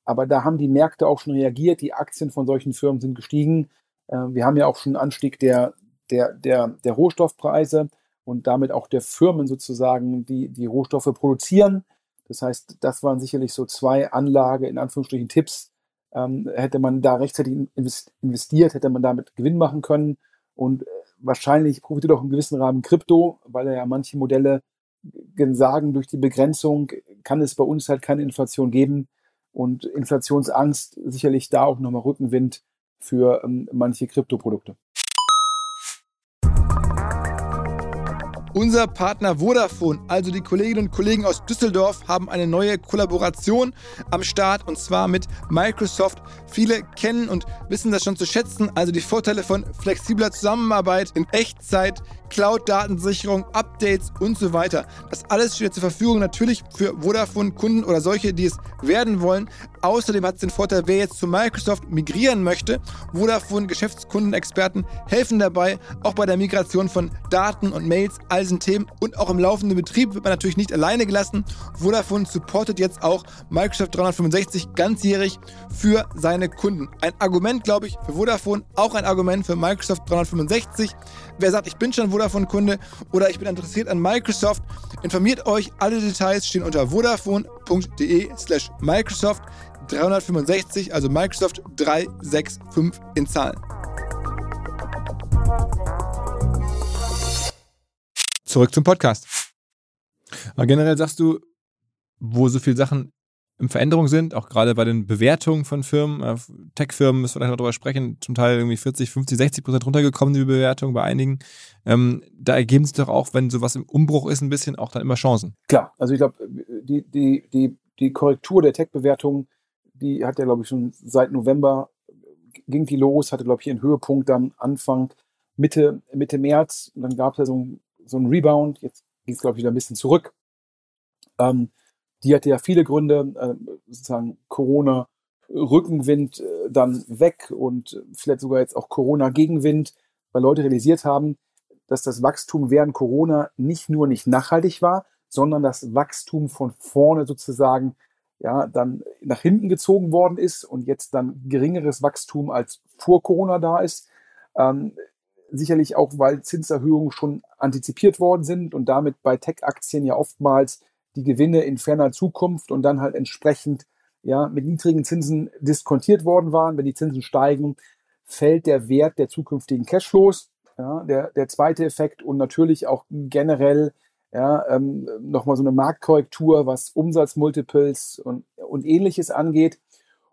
Aber da haben die Märkte auch schon reagiert. Die Aktien von solchen Firmen sind gestiegen. Äh, wir haben ja auch schon einen Anstieg der, der, der, der Rohstoffpreise und damit auch der Firmen sozusagen, die die Rohstoffe produzieren. Das heißt, das waren sicherlich so zwei Anlage, in Anführungsstrichen Tipps. Ähm, hätte man da rechtzeitig investiert, hätte man damit Gewinn machen können. Und äh, wahrscheinlich profitiert auch im gewissen Rahmen Krypto, weil ja manche Modelle sagen, durch die Begrenzung kann es bei uns halt keine Inflation geben und Inflationsangst sicherlich da auch nochmal Rückenwind für ähm, manche Kryptoprodukte. Unser Partner Vodafone, also die Kolleginnen und Kollegen aus Düsseldorf, haben eine neue Kollaboration am Start und zwar mit Microsoft. Viele kennen und wissen das schon zu schätzen, also die Vorteile von flexibler Zusammenarbeit in Echtzeit, Cloud-Datensicherung, Updates und so weiter. Das alles steht zur Verfügung natürlich für Vodafone-Kunden oder solche, die es werden wollen. Außerdem hat es den Vorteil, wer jetzt zu Microsoft migrieren möchte. Vodafone Geschäftskundenexperten helfen dabei, auch bei der Migration von Daten und Mails, all diesen Themen und auch im laufenden Betrieb wird man natürlich nicht alleine gelassen. Vodafone supportet jetzt auch Microsoft 365 ganzjährig für seine Kunden. Ein Argument, glaube ich, für Vodafone, auch ein Argument für Microsoft 365. Wer sagt, ich bin schon Vodafone, Vodafone-Kunde oder ich bin interessiert an Microsoft, informiert euch. Alle Details stehen unter vodafone.de slash Microsoft 365, also Microsoft 365 in Zahlen. Zurück zum Podcast. Aber generell sagst du, wo so viele Sachen in Veränderung sind, auch gerade bei den Bewertungen von Firmen. Äh, Tech-Firmen müssen wir gleich noch darüber sprechen, zum Teil irgendwie 40, 50, 60 Prozent runtergekommen, die Bewertung bei einigen. Ähm, da ergeben sich doch auch, wenn sowas im Umbruch ist, ein bisschen auch dann immer Chancen. Klar, also ich glaube, die, die, die, die Korrektur der Tech-Bewertung, die hat ja, glaube ich, schon seit November ging die los, hatte, glaube ich, ihren Höhepunkt dann Anfang, Mitte, Mitte März. Und dann gab es ja so, ein, so einen Rebound. Jetzt ging es, glaube ich, wieder ein bisschen zurück. Ähm, die hatte ja viele Gründe, äh, sozusagen Corona, Rückenwind äh, dann weg und vielleicht sogar jetzt auch Corona-Gegenwind, weil Leute realisiert haben, dass das Wachstum während Corona nicht nur nicht nachhaltig war, sondern das Wachstum von vorne sozusagen ja dann nach hinten gezogen worden ist und jetzt dann geringeres Wachstum als vor Corona da ist. Ähm, sicherlich auch, weil Zinserhöhungen schon antizipiert worden sind und damit bei Tech-Aktien ja oftmals die Gewinne in ferner Zukunft und dann halt entsprechend ja, mit niedrigen Zinsen diskontiert worden waren. Wenn die Zinsen steigen, fällt der Wert der zukünftigen Cashflows. Ja, der, der zweite Effekt und natürlich auch generell ja, ähm, nochmal so eine Marktkorrektur, was Umsatzmultiples und, und ähnliches angeht.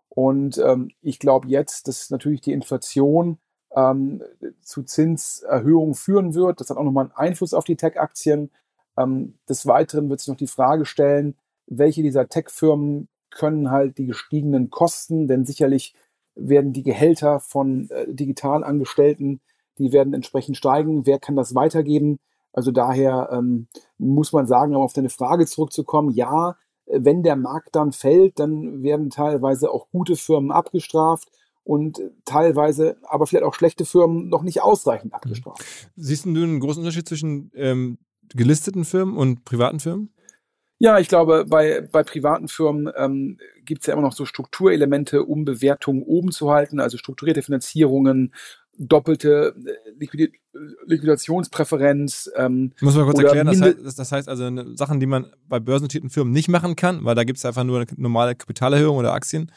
Und ähm, ich glaube jetzt, dass natürlich die Inflation ähm, zu Zinserhöhungen führen wird. Das hat auch nochmal einen Einfluss auf die Tech-Aktien. Ähm, des Weiteren wird sich noch die Frage stellen, welche dieser Tech-Firmen können halt die gestiegenen Kosten, denn sicherlich werden die Gehälter von äh, Digitalangestellten, die werden entsprechend steigen. Wer kann das weitergeben? Also daher ähm, muss man sagen, um auf deine Frage zurückzukommen, ja, wenn der Markt dann fällt, dann werden teilweise auch gute Firmen abgestraft und teilweise aber vielleicht auch schlechte Firmen noch nicht ausreichend abgestraft. Siehst du einen großen Unterschied zwischen ähm, gelisteten Firmen und privaten Firmen? Ja, ich glaube, bei, bei privaten Firmen ähm, gibt es ja immer noch so Strukturelemente, um Bewertungen oben zu halten, also strukturierte Finanzierungen, doppelte äh, Liquid Liquidationspräferenz. Ähm, Muss man kurz erklären, das heißt, das heißt also eine, Sachen, die man bei börsennotierten Firmen nicht machen kann, weil da gibt es einfach nur eine normale Kapitalerhöhung oder Aktienhandel.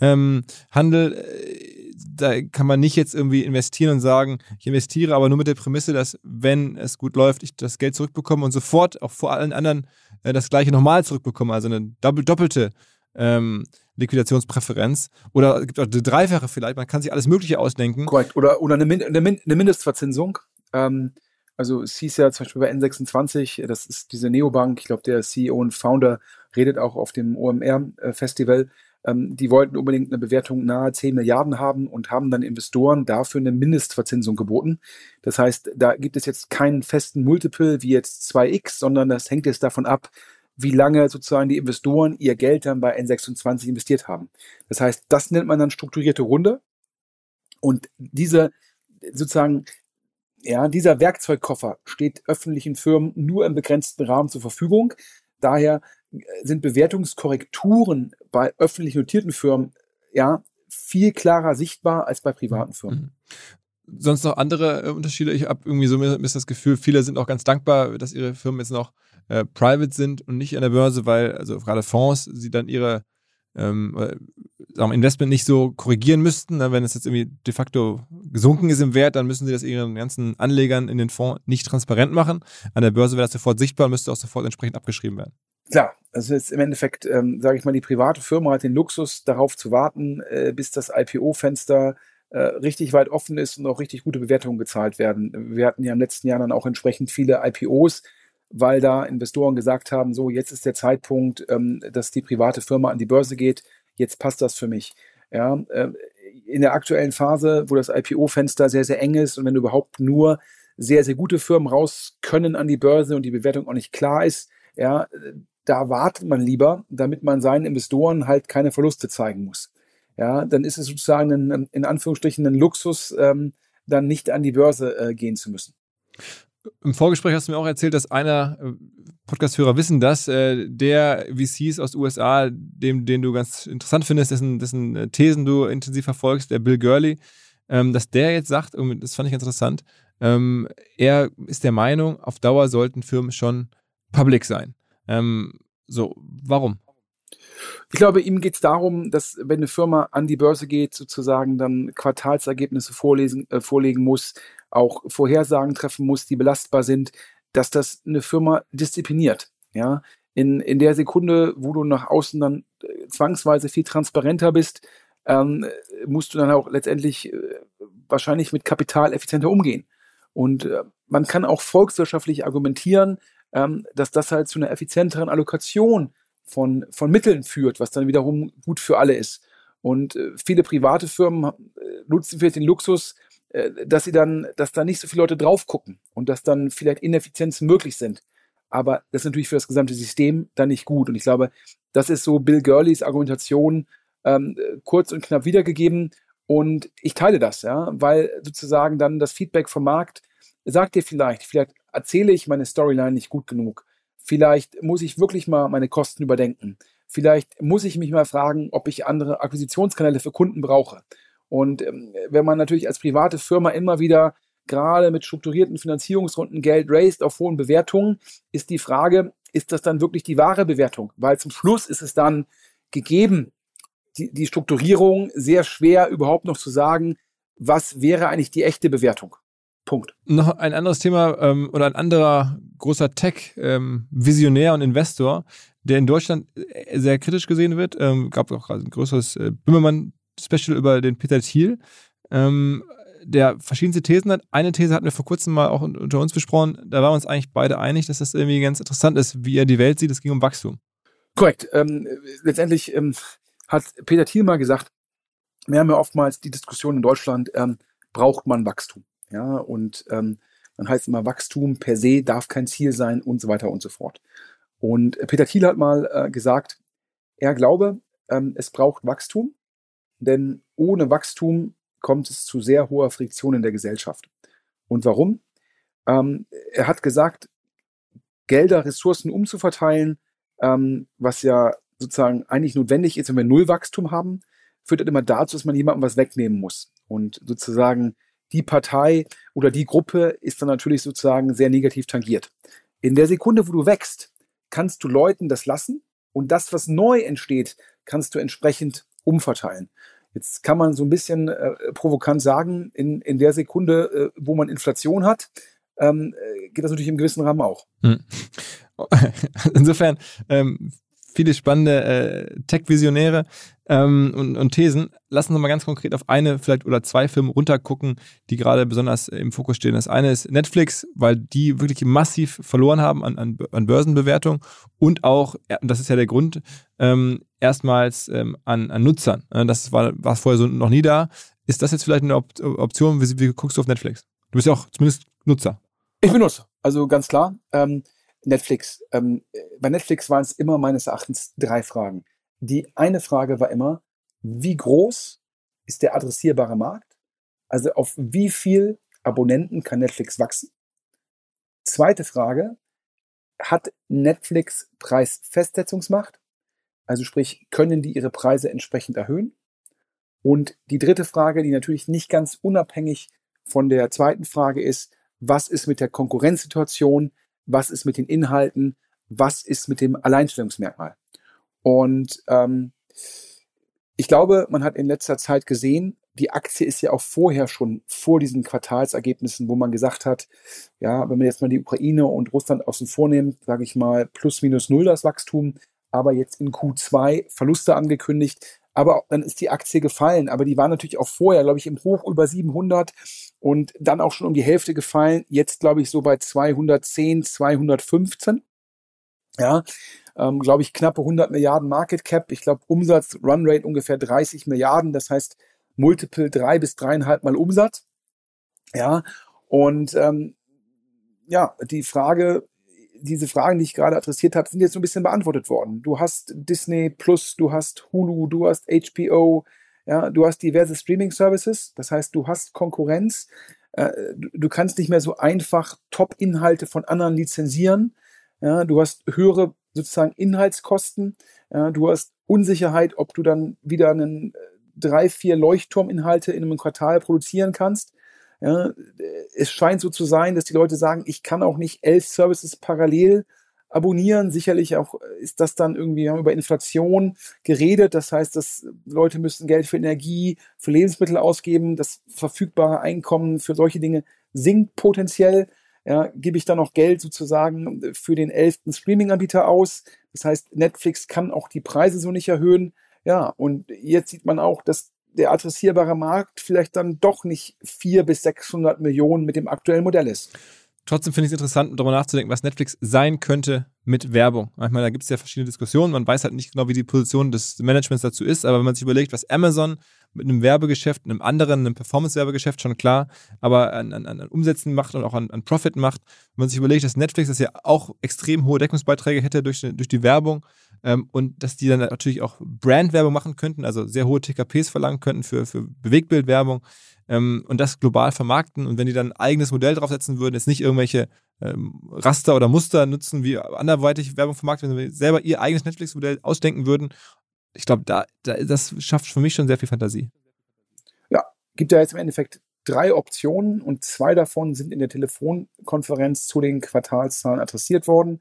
Ähm, äh, da kann man nicht jetzt irgendwie investieren und sagen, ich investiere aber nur mit der Prämisse, dass wenn es gut läuft, ich das Geld zurückbekomme und sofort auch vor allen anderen äh, das gleiche nochmal zurückbekomme, also eine doppelte ähm, Liquidationspräferenz. Oder es gibt auch eine dreifache vielleicht, man kann sich alles Mögliche ausdenken. Korrekt. Oder, oder eine, Min eine, Min eine Mindestverzinsung. Ähm, also es hieß ja zum Beispiel bei N26, das ist diese Neobank, ich glaube der CEO und Founder redet auch auf dem OMR-Festival, ähm, die wollten unbedingt eine Bewertung nahe 10 Milliarden haben und haben dann Investoren dafür eine Mindestverzinsung geboten. Das heißt, da gibt es jetzt keinen festen Multiple wie jetzt 2x, sondern das hängt jetzt davon ab, wie lange sozusagen die Investoren ihr Geld dann bei N26 investiert haben. Das heißt, das nennt man dann strukturierte Runde. Und diese sozusagen, ja, dieser Werkzeugkoffer steht öffentlichen Firmen nur im begrenzten Rahmen zur Verfügung. Daher äh, sind Bewertungskorrekturen bei öffentlich notierten Firmen ja viel klarer sichtbar als bei privaten Firmen. Sonst noch andere äh, Unterschiede? Ich habe irgendwie so mir, mir das Gefühl, viele sind auch ganz dankbar, dass ihre Firmen jetzt noch äh, private sind und nicht an der Börse, weil also gerade Fonds sie dann ihre ähm, äh, Investment nicht so korrigieren müssten. Wenn es jetzt irgendwie de facto gesunken ist im Wert, dann müssen sie das ihren ganzen Anlegern in den Fonds nicht transparent machen. An der Börse wäre das sofort sichtbar und müsste auch sofort entsprechend abgeschrieben werden. Klar, also jetzt im Endeffekt, ähm, sage ich mal, die private Firma hat den Luxus, darauf zu warten, äh, bis das IPO-Fenster richtig weit offen ist und auch richtig gute Bewertungen gezahlt werden. Wir hatten ja im letzten Jahr dann auch entsprechend viele IPOs, weil da Investoren gesagt haben, so jetzt ist der Zeitpunkt, ähm, dass die private Firma an die Börse geht, jetzt passt das für mich. Ja, äh, in der aktuellen Phase, wo das IPO-Fenster sehr, sehr eng ist und wenn überhaupt nur sehr, sehr gute Firmen raus können an die Börse und die Bewertung auch nicht klar ist, ja, da wartet man lieber, damit man seinen Investoren halt keine Verluste zeigen muss. Ja, dann ist es sozusagen ein, in Anführungsstrichen ein Luxus, ähm, dann nicht an die Börse äh, gehen zu müssen. Im Vorgespräch hast du mir auch erzählt, dass einer, äh, Podcast-Hörer wissen das, äh, der VCs aus den USA, dem, den du ganz interessant findest, dessen, dessen äh, Thesen du intensiv verfolgst, der Bill Gurley, ähm, dass der jetzt sagt, und das fand ich interessant, ähm, er ist der Meinung, auf Dauer sollten Firmen schon public sein. Ähm, so, warum? Ich glaube, ihm geht es darum, dass wenn eine Firma an die Börse geht, sozusagen dann Quartalsergebnisse vorlesen, äh, vorlegen muss, auch Vorhersagen treffen muss, die belastbar sind, dass das eine Firma diszipliniert. Ja, in, in der Sekunde, wo du nach außen dann äh, zwangsweise viel transparenter bist, ähm, musst du dann auch letztendlich äh, wahrscheinlich mit Kapital effizienter umgehen. Und äh, man kann auch volkswirtschaftlich argumentieren, ähm, dass das halt zu einer effizienteren Allokation von, von Mitteln führt, was dann wiederum gut für alle ist. Und äh, viele private Firmen äh, nutzen vielleicht den Luxus, äh, dass sie dann, dass da nicht so viele Leute drauf gucken und dass dann vielleicht Ineffizienzen möglich sind. Aber das ist natürlich für das gesamte System dann nicht gut. Und ich glaube, das ist so Bill Gurleys Argumentation ähm, kurz und knapp wiedergegeben. Und ich teile das, ja, weil sozusagen dann das Feedback vom Markt sagt dir vielleicht, vielleicht erzähle ich meine Storyline nicht gut genug. Vielleicht muss ich wirklich mal meine Kosten überdenken. Vielleicht muss ich mich mal fragen, ob ich andere Akquisitionskanäle für Kunden brauche. Und ähm, wenn man natürlich als private Firma immer wieder gerade mit strukturierten Finanzierungsrunden Geld raised auf hohen Bewertungen, ist die Frage, ist das dann wirklich die wahre Bewertung? Weil zum Schluss ist es dann gegeben, die, die Strukturierung sehr schwer überhaupt noch zu sagen, was wäre eigentlich die echte Bewertung. Punkt. Noch ein anderes Thema ähm, oder ein anderer großer Tech-Visionär ähm, und Investor, der in Deutschland äh, sehr kritisch gesehen wird. Ähm, gab auch ein größeres äh, Bimmermann-Special über den Peter Thiel, ähm, der verschiedenste Thesen hat. Eine These hatten wir vor kurzem mal auch unter uns besprochen. Da waren wir uns eigentlich beide einig, dass das irgendwie ganz interessant ist, wie er die Welt sieht. Es ging um Wachstum. Korrekt. Ähm, letztendlich ähm, hat Peter Thiel mal gesagt, wir haben ja oftmals die Diskussion in Deutschland, ähm, braucht man Wachstum? Ja, und ähm, dann heißt immer, Wachstum per se darf kein Ziel sein und so weiter und so fort. Und Peter Thiel hat mal äh, gesagt, er glaube, ähm, es braucht Wachstum, denn ohne Wachstum kommt es zu sehr hoher Friktion in der Gesellschaft. Und warum? Ähm, er hat gesagt, Gelder, Ressourcen umzuverteilen, ähm, was ja sozusagen eigentlich notwendig ist, wenn wir Nullwachstum haben, führt das immer dazu, dass man jemandem was wegnehmen muss. Und sozusagen die Partei oder die Gruppe ist dann natürlich sozusagen sehr negativ tangiert. In der Sekunde, wo du wächst, kannst du Leuten das lassen und das, was neu entsteht, kannst du entsprechend umverteilen. Jetzt kann man so ein bisschen äh, provokant sagen, in, in der Sekunde, äh, wo man Inflation hat, ähm, äh, geht das natürlich im gewissen Rahmen auch. Hm. Insofern ähm, viele spannende äh, Tech-Visionäre ähm, und, und, Thesen. Lassen Sie mal ganz konkret auf eine vielleicht oder zwei Filme runtergucken, die gerade besonders im Fokus stehen. Das eine ist Netflix, weil die wirklich massiv verloren haben an, an, an Börsenbewertung und auch, das ist ja der Grund, ähm, erstmals ähm, an, an Nutzern. Das war, war vorher so noch nie da. Ist das jetzt vielleicht eine Op Option? Wie, wie guckst du auf Netflix? Du bist ja auch zumindest Nutzer. Ich bin Nutzer, also ganz klar. Ähm, Netflix. Ähm, bei Netflix waren es immer meines Erachtens drei Fragen. Die eine Frage war immer, wie groß ist der adressierbare Markt? Also auf wie viel Abonnenten kann Netflix wachsen? Zweite Frage, hat Netflix Preisfestsetzungsmacht? Also sprich, können die ihre Preise entsprechend erhöhen? Und die dritte Frage, die natürlich nicht ganz unabhängig von der zweiten Frage ist, was ist mit der Konkurrenzsituation? Was ist mit den Inhalten? Was ist mit dem Alleinstellungsmerkmal? Und ähm, ich glaube, man hat in letzter Zeit gesehen, die Aktie ist ja auch vorher schon vor diesen Quartalsergebnissen, wo man gesagt hat, ja, wenn man jetzt mal die Ukraine und Russland außen vornimmt, sage ich mal, plus minus null das Wachstum, aber jetzt in Q2 Verluste angekündigt. Aber dann ist die Aktie gefallen. Aber die war natürlich auch vorher, glaube ich, im Hoch über 700 und dann auch schon um die Hälfte gefallen. Jetzt, glaube ich, so bei 210, 215. Ja, ähm, glaube ich, knappe 100 Milliarden Market Cap. Ich glaube, Umsatz, Runrate ungefähr 30 Milliarden. Das heißt, Multiple drei bis dreieinhalb Mal Umsatz. Ja, und ähm, ja, die Frage, diese Fragen, die ich gerade adressiert habe, sind jetzt so ein bisschen beantwortet worden. Du hast Disney Plus, du hast Hulu, du hast HBO, ja, du hast diverse Streaming-Services. Das heißt, du hast Konkurrenz. Äh, du, du, kannst nicht mehr so einfach Top-Inhalte von anderen lizenzieren. Ja, du hast höhere sozusagen Inhaltskosten. Ja, du hast Unsicherheit, ob du dann wieder einen äh, drei, vier Leuchtturminhalte in einem Quartal produzieren kannst. Ja, es scheint so zu sein, dass die Leute sagen, ich kann auch nicht elf Services parallel abonnieren. Sicherlich auch ist das dann irgendwie, wir haben über Inflation geredet. Das heißt, dass Leute müssen Geld für Energie, für Lebensmittel ausgeben. Das verfügbare Einkommen für solche Dinge sinkt potenziell. Ja, gebe ich dann noch Geld sozusagen für den elften Streaming-Anbieter aus. Das heißt, Netflix kann auch die Preise so nicht erhöhen. Ja, und jetzt sieht man auch, dass der adressierbare Markt vielleicht dann doch nicht 400 bis 600 Millionen mit dem aktuellen Modell ist. Trotzdem finde ich es interessant, darüber nachzudenken, was Netflix sein könnte mit Werbung. Manchmal, gibt es ja verschiedene Diskussionen. Man weiß halt nicht genau, wie die Position des Managements dazu ist. Aber wenn man sich überlegt, was Amazon mit einem Werbegeschäft, einem anderen, einem Performance-Werbegeschäft schon klar, aber an, an, an, Umsätzen macht und auch an, an Profit macht. Wenn man sich überlegt, dass Netflix das ja auch extrem hohe Deckungsbeiträge hätte durch, durch die Werbung ähm, und dass die dann natürlich auch Brandwerbung machen könnten, also sehr hohe TKPs verlangen könnten für, für Bewegbildwerbung ähm, und das global vermarkten. Und wenn die dann ein eigenes Modell draufsetzen würden, jetzt nicht irgendwelche ähm, Raster oder Muster nutzen, wie anderweitig Werbung vermarkten, wenn sie selber ihr eigenes Netflix-Modell ausdenken würden, ich glaube, da, da, das schafft für mich schon sehr viel Fantasie. Ja, gibt ja jetzt im Endeffekt drei Optionen und zwei davon sind in der Telefonkonferenz zu den Quartalszahlen adressiert worden.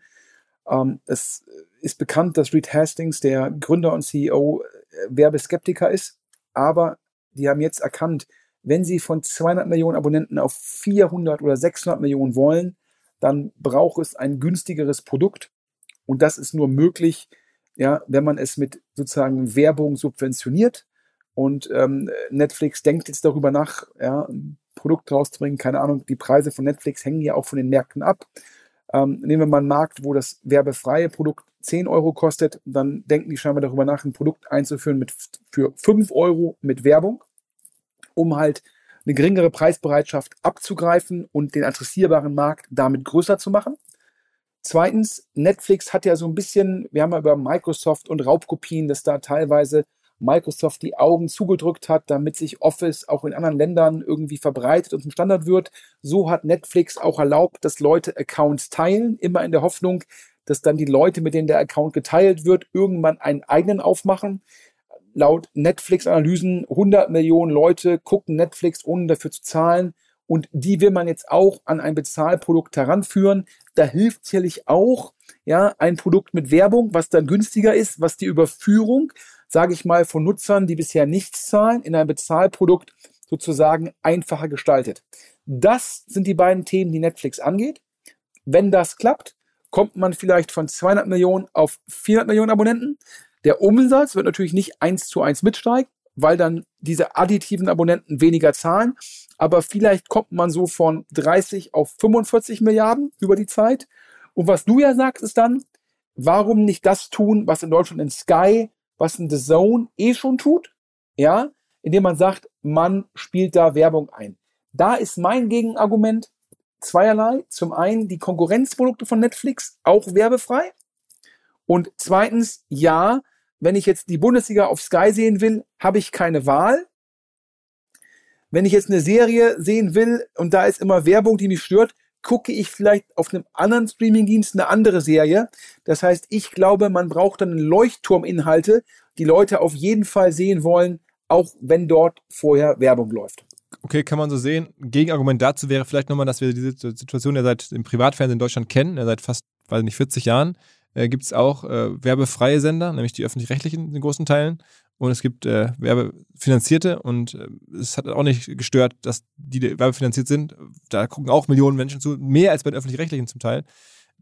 Ähm, es ist bekannt, dass Reed Hastings, der Gründer und CEO, äh, Werbeskeptiker ist, aber die haben jetzt erkannt, wenn sie von 200 Millionen Abonnenten auf 400 oder 600 Millionen wollen, dann braucht es ein günstigeres Produkt. Und das ist nur möglich, ja, wenn man es mit sozusagen Werbung subventioniert. Und ähm, Netflix denkt jetzt darüber nach, ja, ein Produkt rauszubringen. Keine Ahnung, die Preise von Netflix hängen ja auch von den Märkten ab. Ähm, nehmen wir mal einen Markt, wo das werbefreie Produkt 10 Euro kostet, dann denken die scheinbar darüber nach, ein Produkt einzuführen mit, für 5 Euro mit Werbung um halt eine geringere Preisbereitschaft abzugreifen und den adressierbaren Markt damit größer zu machen. Zweitens, Netflix hat ja so ein bisschen, wir haben ja über Microsoft und Raubkopien, dass da teilweise Microsoft die Augen zugedrückt hat, damit sich Office auch in anderen Ländern irgendwie verbreitet und zum Standard wird. So hat Netflix auch erlaubt, dass Leute Accounts teilen, immer in der Hoffnung, dass dann die Leute, mit denen der Account geteilt wird, irgendwann einen eigenen aufmachen laut Netflix-Analysen 100 Millionen Leute gucken Netflix, ohne dafür zu zahlen. Und die will man jetzt auch an ein Bezahlprodukt heranführen. Da hilft sicherlich auch, ja, ein Produkt mit Werbung, was dann günstiger ist, was die Überführung, sage ich mal, von Nutzern, die bisher nichts zahlen, in ein Bezahlprodukt sozusagen einfacher gestaltet. Das sind die beiden Themen, die Netflix angeht. Wenn das klappt, kommt man vielleicht von 200 Millionen auf 400 Millionen Abonnenten. Der Umsatz wird natürlich nicht eins zu eins mitsteigen, weil dann diese additiven Abonnenten weniger zahlen. Aber vielleicht kommt man so von 30 auf 45 Milliarden über die Zeit. Und was du ja sagst, ist dann, warum nicht das tun, was in Deutschland in Sky, was in The Zone eh schon tut? Ja, indem man sagt, man spielt da Werbung ein. Da ist mein Gegenargument zweierlei. Zum einen die Konkurrenzprodukte von Netflix auch werbefrei. Und zweitens, ja, wenn ich jetzt die Bundesliga auf Sky sehen will, habe ich keine Wahl. Wenn ich jetzt eine Serie sehen will und da ist immer Werbung, die mich stört, gucke ich vielleicht auf einem anderen Streamingdienst eine andere Serie. Das heißt, ich glaube, man braucht dann Leuchtturminhalte, die Leute auf jeden Fall sehen wollen, auch wenn dort vorher Werbung läuft okay, kann man so sehen. Gegenargument dazu wäre vielleicht nochmal, dass wir diese Situation ja seit dem Privatfernsehen in Deutschland kennen, ja, seit fast, weiß nicht, 40 Jahren. Äh, gibt es auch äh, werbefreie Sender, nämlich die öffentlich-rechtlichen in großen Teilen. Und es gibt äh, werbefinanzierte und äh, es hat auch nicht gestört, dass die werbefinanziert sind. Da gucken auch Millionen Menschen zu, mehr als bei den öffentlich-rechtlichen zum Teil.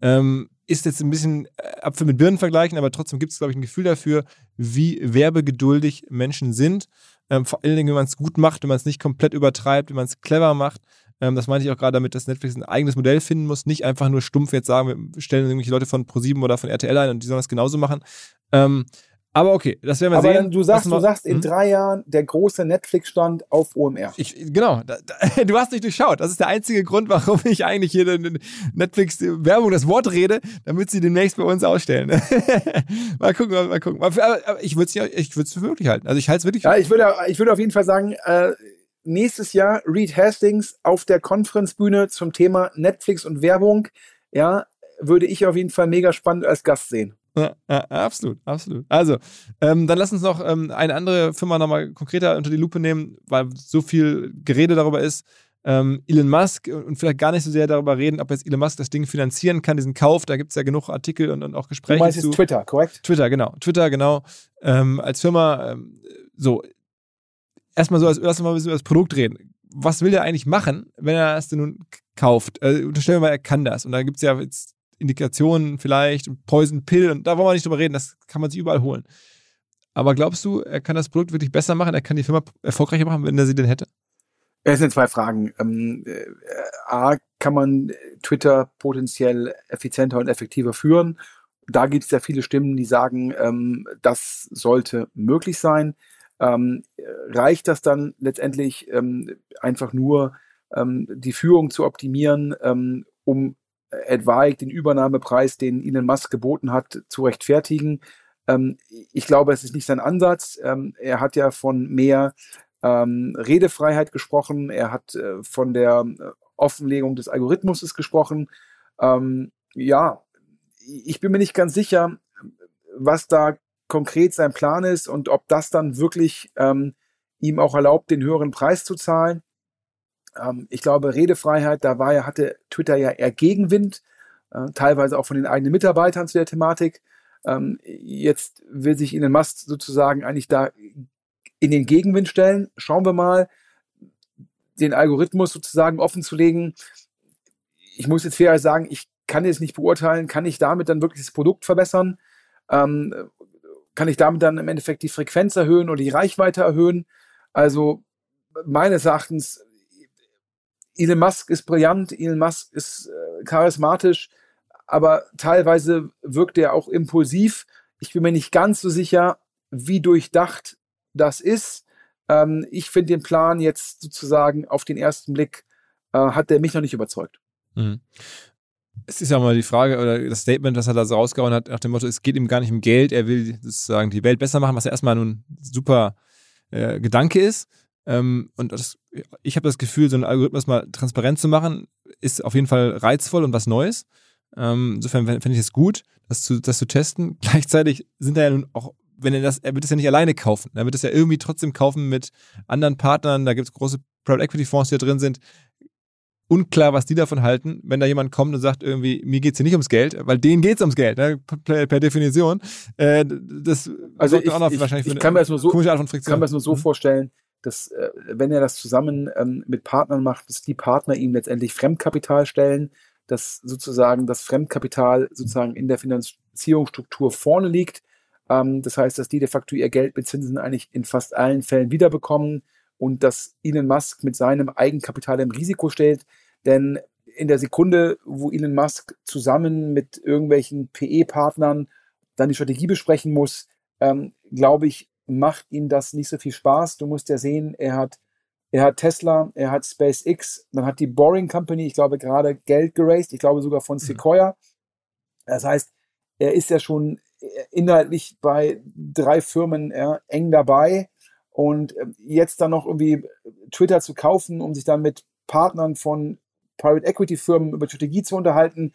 Ähm, ist jetzt ein bisschen äh, Apfel mit Birnen vergleichen, aber trotzdem gibt es, glaube ich, ein Gefühl dafür, wie werbegeduldig Menschen sind. Ähm, vor allen Dingen, wenn man es gut macht, wenn man es nicht komplett übertreibt, wenn man es clever macht. Ähm, das meine ich auch gerade damit, dass Netflix ein eigenes Modell finden muss, nicht einfach nur stumpf jetzt sagen, wir stellen irgendwelche Leute von ProSieben oder von RTL ein und die sollen das genauso machen. Ähm, aber okay, das werden wir aber sehen. du sagst, du sagst in hm? drei Jahren der große Netflix-Stand auf OMR. Ich, genau, da, da, du hast nicht durchschaut. Das ist der einzige Grund, warum ich eigentlich hier in Netflix-Werbung das Wort rede, damit sie demnächst bei uns ausstellen. mal gucken, mal gucken. Aber ich würde es für möglich halten. Also ich halte es wirklich. Ja, ich würde, ich würde auf jeden Fall sagen, äh, nächstes Jahr Reed Hastings auf der Konferenzbühne zum Thema Netflix und Werbung. Ja, würde ich auf jeden Fall mega spannend als Gast sehen. Ja, ja, absolut, absolut. Also, ähm, dann lass uns noch ähm, eine andere Firma nochmal konkreter unter die Lupe nehmen, weil so viel Gerede darüber ist. Ähm, Elon Musk und vielleicht gar nicht so sehr darüber reden, ob jetzt Elon Musk das Ding finanzieren kann, diesen Kauf. Da gibt es ja genug Artikel und, und auch Gespräche. Du meinst zu. Twitter, korrekt? Twitter, genau. Twitter, genau. Ähm, als Firma, ähm, so, erstmal so, als, lass uns mal ein bisschen über das Produkt reden. Was will der eigentlich machen, wenn er es denn nun kauft? Äh, unterstellen wir mal, er kann das. Und da gibt es ja jetzt Indikationen vielleicht, Poison Pill, und da wollen wir nicht drüber reden, das kann man sich überall holen. Aber glaubst du, er kann das Produkt wirklich besser machen, er kann die Firma erfolgreicher machen, wenn er sie denn hätte? Es sind zwei Fragen. Ähm, äh, A, kann man Twitter potenziell effizienter und effektiver führen? Da gibt es ja viele Stimmen, die sagen, ähm, das sollte möglich sein. Ähm, reicht das dann letztendlich ähm, einfach nur, ähm, die Führung zu optimieren, ähm, um etwaig den Übernahmepreis, den Elon Musk geboten hat, zu rechtfertigen. Ähm, ich glaube, es ist nicht sein Ansatz. Ähm, er hat ja von mehr ähm, Redefreiheit gesprochen. Er hat äh, von der äh, Offenlegung des Algorithmus gesprochen. Ähm, ja, ich bin mir nicht ganz sicher, was da konkret sein Plan ist und ob das dann wirklich ähm, ihm auch erlaubt, den höheren Preis zu zahlen. Ähm, ich glaube, Redefreiheit, da war ja, hatte Twitter ja eher Gegenwind, äh, teilweise auch von den eigenen Mitarbeitern zu der Thematik. Ähm, jetzt will sich Elon Musk sozusagen eigentlich da in den Gegenwind stellen. Schauen wir mal, den Algorithmus sozusagen offen zu legen. Ich muss jetzt fair sagen, ich kann jetzt nicht beurteilen, kann ich damit dann wirklich das Produkt verbessern? Ähm, kann ich damit dann im Endeffekt die Frequenz erhöhen oder die Reichweite erhöhen? Also meines Erachtens Elon Musk ist brillant, Elon Musk ist äh, charismatisch, aber teilweise wirkt er auch impulsiv. Ich bin mir nicht ganz so sicher, wie durchdacht das ist. Ähm, ich finde den Plan jetzt sozusagen auf den ersten Blick, äh, hat der mich noch nicht überzeugt. Mhm. Es ist ja mal die Frage oder das Statement, das er da so rausgehauen hat, nach dem Motto, es geht ihm gar nicht um Geld, er will sozusagen die Welt besser machen, was ja erstmal nun super äh, Gedanke ist. Ähm, und das, ich habe das Gefühl, so einen Algorithmus mal transparent zu machen, ist auf jeden Fall reizvoll und was Neues. Ähm, insofern fände ich es gut, das zu, das zu testen. Gleichzeitig sind da ja nun auch wenn er das, er wird es ja nicht alleine kaufen. Er wird es ja irgendwie trotzdem kaufen mit anderen Partnern. Da gibt es große Private Equity Fonds, die da drin sind. Unklar, was die davon halten, wenn da jemand kommt und sagt, irgendwie, mir geht es hier nicht ums Geld, weil denen geht es ums Geld, ne? per, per, Definition. Äh, das also ich, auch ich, wahrscheinlich ich kann mir das nur so, Art von Friktion. kann mir das nur so mhm. vorstellen, dass, äh, wenn er das zusammen ähm, mit Partnern macht, dass die Partner ihm letztendlich Fremdkapital stellen, dass sozusagen das Fremdkapital sozusagen in der Finanzierungsstruktur vorne liegt. Ähm, das heißt, dass die de facto ihr Geld mit Zinsen eigentlich in fast allen Fällen wiederbekommen und dass Elon Musk mit seinem Eigenkapital im Risiko stellt. Denn in der Sekunde, wo Elon Musk zusammen mit irgendwelchen PE-Partnern dann die Strategie besprechen muss, ähm, glaube ich, macht ihm das nicht so viel Spaß. Du musst ja sehen, er hat er hat Tesla, er hat SpaceX, dann hat die Boring Company, ich glaube, gerade Geld geraced, ich glaube sogar von mhm. Sequoia. Das heißt, er ist ja schon inhaltlich bei drei Firmen ja, eng dabei. Und ähm, jetzt dann noch irgendwie Twitter zu kaufen, um sich dann mit Partnern von Private Equity Firmen über Strategie zu unterhalten.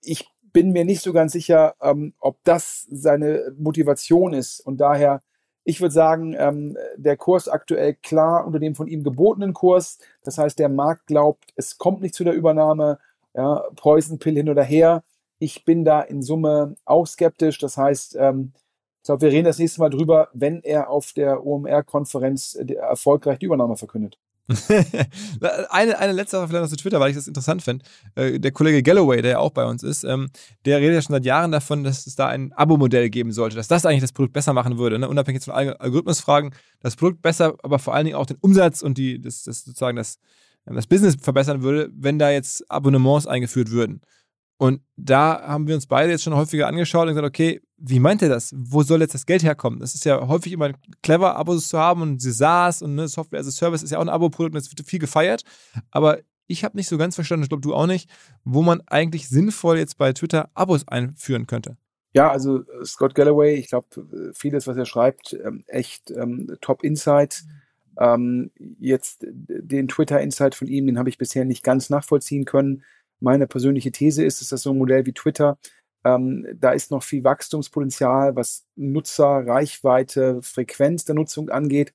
Ich bin mir nicht so ganz sicher, ähm, ob das seine Motivation ist. Und daher ich würde sagen, ähm, der Kurs aktuell klar unter dem von ihm gebotenen Kurs. Das heißt, der Markt glaubt, es kommt nicht zu der Übernahme. Ja, Poison Pill hin oder her. Ich bin da in Summe auch skeptisch. Das heißt, ähm, ich glaube, wir reden das nächste Mal drüber, wenn er auf der OMR-Konferenz äh, erfolgreich die Übernahme verkündet. eine, eine letzte Sache vielleicht noch zu Twitter, weil ich das interessant finde. Äh, der Kollege Galloway, der ja auch bei uns ist, ähm, der redet ja schon seit Jahren davon, dass es da ein Abo-Modell geben sollte, dass das eigentlich das Produkt besser machen würde, ne? unabhängig von Algorithmusfragen. Das Produkt besser, aber vor allen Dingen auch den Umsatz und die, das, das sozusagen das, das Business verbessern würde, wenn da jetzt Abonnements eingeführt würden. Und da haben wir uns beide jetzt schon häufiger angeschaut und gesagt, okay, wie meint er das? Wo soll jetzt das Geld herkommen? Das ist ja häufig immer clever, Abos zu haben und SaaS und ne, Software as a Service ist ja auch ein Abo-Produkt und es wird viel gefeiert. Aber ich habe nicht so ganz verstanden, ich glaube du auch nicht, wo man eigentlich sinnvoll jetzt bei Twitter Abos einführen könnte. Ja, also äh, Scott Galloway, ich glaube, vieles, was er schreibt, ähm, echt ähm, Top Insight. Ähm, jetzt den Twitter Insight von ihm, den habe ich bisher nicht ganz nachvollziehen können. Meine persönliche These ist, dass das so ein Modell wie Twitter, ähm, da ist noch viel Wachstumspotenzial, was Nutzer, Reichweite, Frequenz der Nutzung angeht.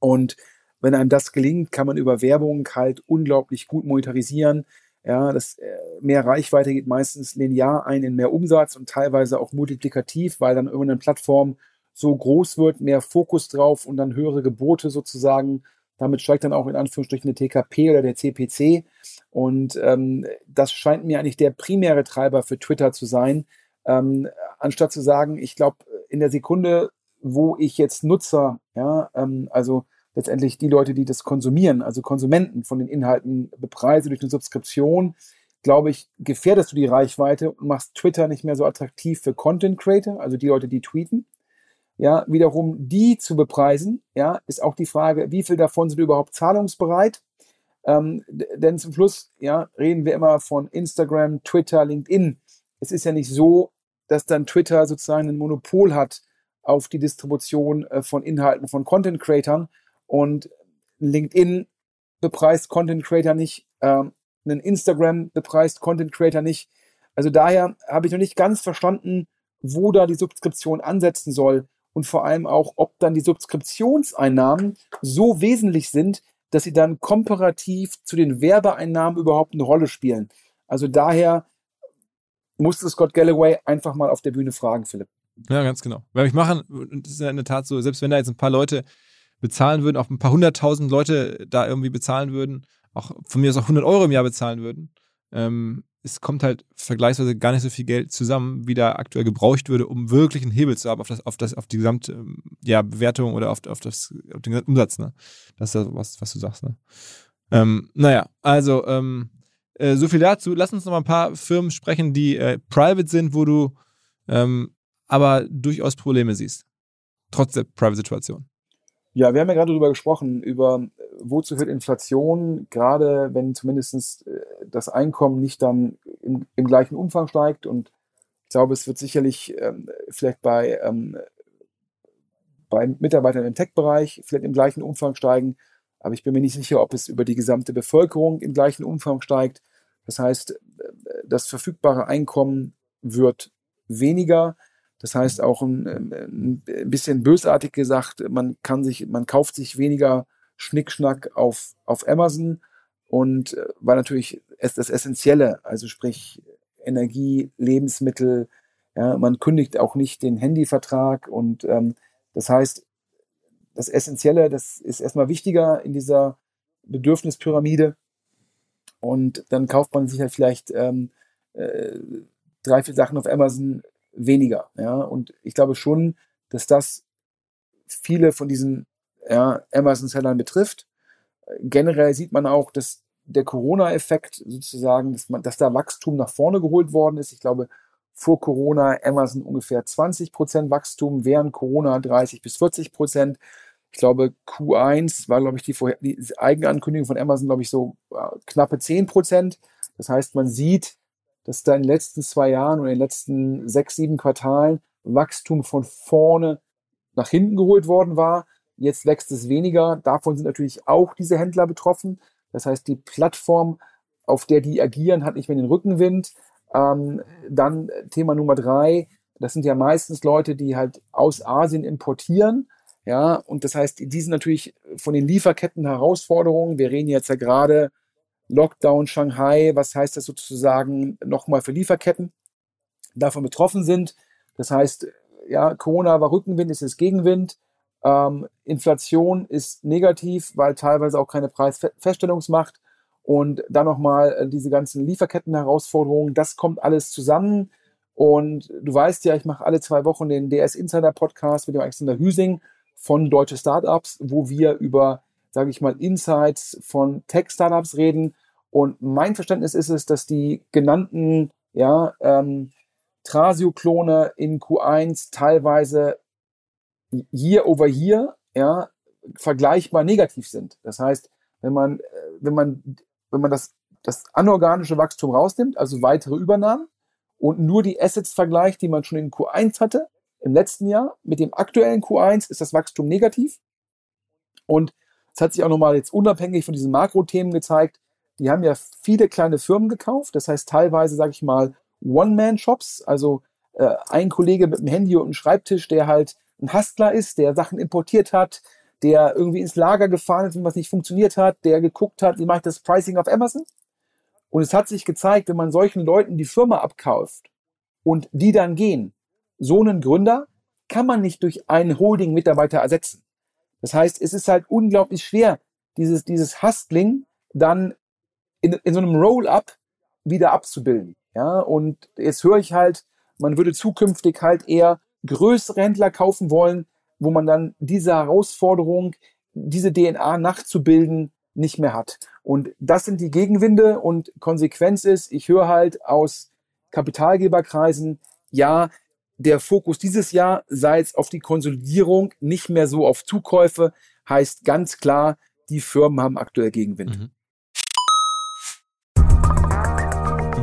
Und wenn einem das gelingt, kann man über Werbung halt unglaublich gut monetarisieren. Ja, das äh, mehr Reichweite geht meistens linear ein in mehr Umsatz und teilweise auch multiplikativ, weil dann irgendeine Plattform so groß wird, mehr Fokus drauf und dann höhere Gebote sozusagen damit steigt dann auch in Anführungsstrichen der TKP oder der CPC. Und ähm, das scheint mir eigentlich der primäre Treiber für Twitter zu sein. Ähm, anstatt zu sagen, ich glaube, in der Sekunde, wo ich jetzt Nutzer, ja, ähm, also letztendlich die Leute, die das konsumieren, also Konsumenten von den Inhalten bepreise durch eine Subskription, glaube ich, gefährdest du die Reichweite und machst Twitter nicht mehr so attraktiv für Content Creator, also die Leute, die tweeten ja, wiederum die zu bepreisen, ja, ist auch die Frage, wie viel davon sind überhaupt zahlungsbereit? Ähm, denn zum Schluss, ja, reden wir immer von Instagram, Twitter, LinkedIn. Es ist ja nicht so, dass dann Twitter sozusagen ein Monopol hat auf die Distribution äh, von Inhalten von Content Creatern und LinkedIn bepreist Content Creator nicht, ähm, ein Instagram bepreist Content Creator nicht. Also daher habe ich noch nicht ganz verstanden, wo da die Subskription ansetzen soll und vor allem auch, ob dann die Subskriptionseinnahmen so wesentlich sind, dass sie dann komparativ zu den Werbeeinnahmen überhaupt eine Rolle spielen. Also daher musste Scott Galloway einfach mal auf der Bühne fragen, Philipp. Ja, ganz genau. Weil ich machen, das ist ja in der Tat so, selbst wenn da jetzt ein paar Leute bezahlen würden, auch ein paar hunderttausend Leute da irgendwie bezahlen würden, auch von mir aus auch 100 Euro im Jahr bezahlen würden, ähm, es kommt halt vergleichsweise gar nicht so viel Geld zusammen, wie da aktuell gebraucht würde, um wirklich einen Hebel zu haben auf das, auf das, auf die gesamte ähm, ja, Bewertung oder auf, auf, das, auf den gesamten Umsatz, ne? Das ist ja was, was du sagst, ne? Ähm, naja, also ähm, äh, so viel dazu. Lass uns noch mal ein paar Firmen sprechen, die äh, private sind, wo du ähm, aber durchaus Probleme siehst. Trotz der Private-Situation. Ja, wir haben ja gerade darüber gesprochen, über wozu führt Inflation, gerade wenn zumindest äh, das Einkommen nicht dann im, im, gleichen Umfang steigt. Und ich glaube, es wird sicherlich ähm, vielleicht bei, ähm, bei Mitarbeitern im Tech-Bereich vielleicht im gleichen Umfang steigen. Aber ich bin mir nicht sicher, ob es über die gesamte Bevölkerung im gleichen Umfang steigt. Das heißt, äh, das verfügbare Einkommen wird weniger. Das heißt auch ein, ein bisschen bösartig gesagt, man kann sich, man kauft sich weniger Schnickschnack auf, auf Amazon und äh, weil natürlich das Essentielle, also sprich Energie, Lebensmittel, ja, man kündigt auch nicht den Handyvertrag und ähm, das heißt, das Essentielle, das ist erstmal wichtiger in dieser Bedürfnispyramide und dann kauft man sich halt vielleicht ähm, äh, drei, vier Sachen auf Amazon weniger. Ja? Und ich glaube schon, dass das viele von diesen ja, Amazon-Sellern betrifft. Generell sieht man auch, dass der Corona-Effekt sozusagen, dass, man, dass da Wachstum nach vorne geholt worden ist. Ich glaube, vor Corona Amazon ungefähr 20 Prozent Wachstum, während Corona 30 bis 40 Prozent. Ich glaube, Q1 war, glaube ich, die, Vorher die Eigenankündigung von Amazon, glaube ich, so äh, knappe 10 Prozent. Das heißt, man sieht, dass da in den letzten zwei Jahren oder in den letzten sechs, sieben Quartalen Wachstum von vorne nach hinten geholt worden war. Jetzt wächst es weniger. Davon sind natürlich auch diese Händler betroffen. Das heißt, die Plattform, auf der die agieren, hat nicht mehr den Rückenwind. Ähm, dann Thema Nummer drei. Das sind ja meistens Leute, die halt aus Asien importieren. Ja, und das heißt, die sind natürlich von den Lieferketten Herausforderungen. Wir reden jetzt ja gerade Lockdown Shanghai, was heißt das sozusagen nochmal für Lieferketten, davon betroffen sind. Das heißt, ja, Corona war Rückenwind, ist jetzt Gegenwind. Ähm, Inflation ist negativ, weil teilweise auch keine Preisfeststellungsmacht. Und dann nochmal äh, diese ganzen Lieferketten-Herausforderungen, das kommt alles zusammen. Und du weißt ja, ich mache alle zwei Wochen den DS Insider Podcast mit dem Alexander Hüsing von Deutsche Startups, wo wir über sage ich mal, Insights von Tech-Startups reden. Und mein Verständnis ist es, dass die genannten ja, ähm, Trasio-Klone in Q1 teilweise year over year ja, vergleichbar negativ sind. Das heißt, wenn man, äh, wenn man, wenn man das, das anorganische Wachstum rausnimmt, also weitere Übernahmen, und nur die Assets vergleicht, die man schon in Q1 hatte, im letzten Jahr, mit dem aktuellen Q1 ist das Wachstum negativ. Und es hat sich auch nochmal jetzt unabhängig von diesen Makrothemen gezeigt, die haben ja viele kleine Firmen gekauft, das heißt teilweise, sage ich mal, One-Man-Shops, also äh, ein Kollege mit einem Handy und einem Schreibtisch, der halt ein Hustler ist, der Sachen importiert hat, der irgendwie ins Lager gefahren ist, wenn was nicht funktioniert hat, der geguckt hat, wie mache ich das Pricing auf Amazon. Und es hat sich gezeigt, wenn man solchen Leuten die Firma abkauft und die dann gehen, so einen Gründer kann man nicht durch einen Holding-Mitarbeiter ersetzen. Das heißt, es ist halt unglaublich schwer, dieses, dieses Hustling dann in, in so einem Roll-up wieder abzubilden. Ja, und jetzt höre ich halt, man würde zukünftig halt eher größere Händler kaufen wollen, wo man dann diese Herausforderung, diese DNA nachzubilden, nicht mehr hat. Und das sind die Gegenwinde und Konsequenz ist, ich höre halt aus Kapitalgeberkreisen, ja, der Fokus dieses Jahr sei jetzt auf die Konsolidierung, nicht mehr so auf Zukäufe, heißt ganz klar, die Firmen haben aktuell Gegenwind. Mhm.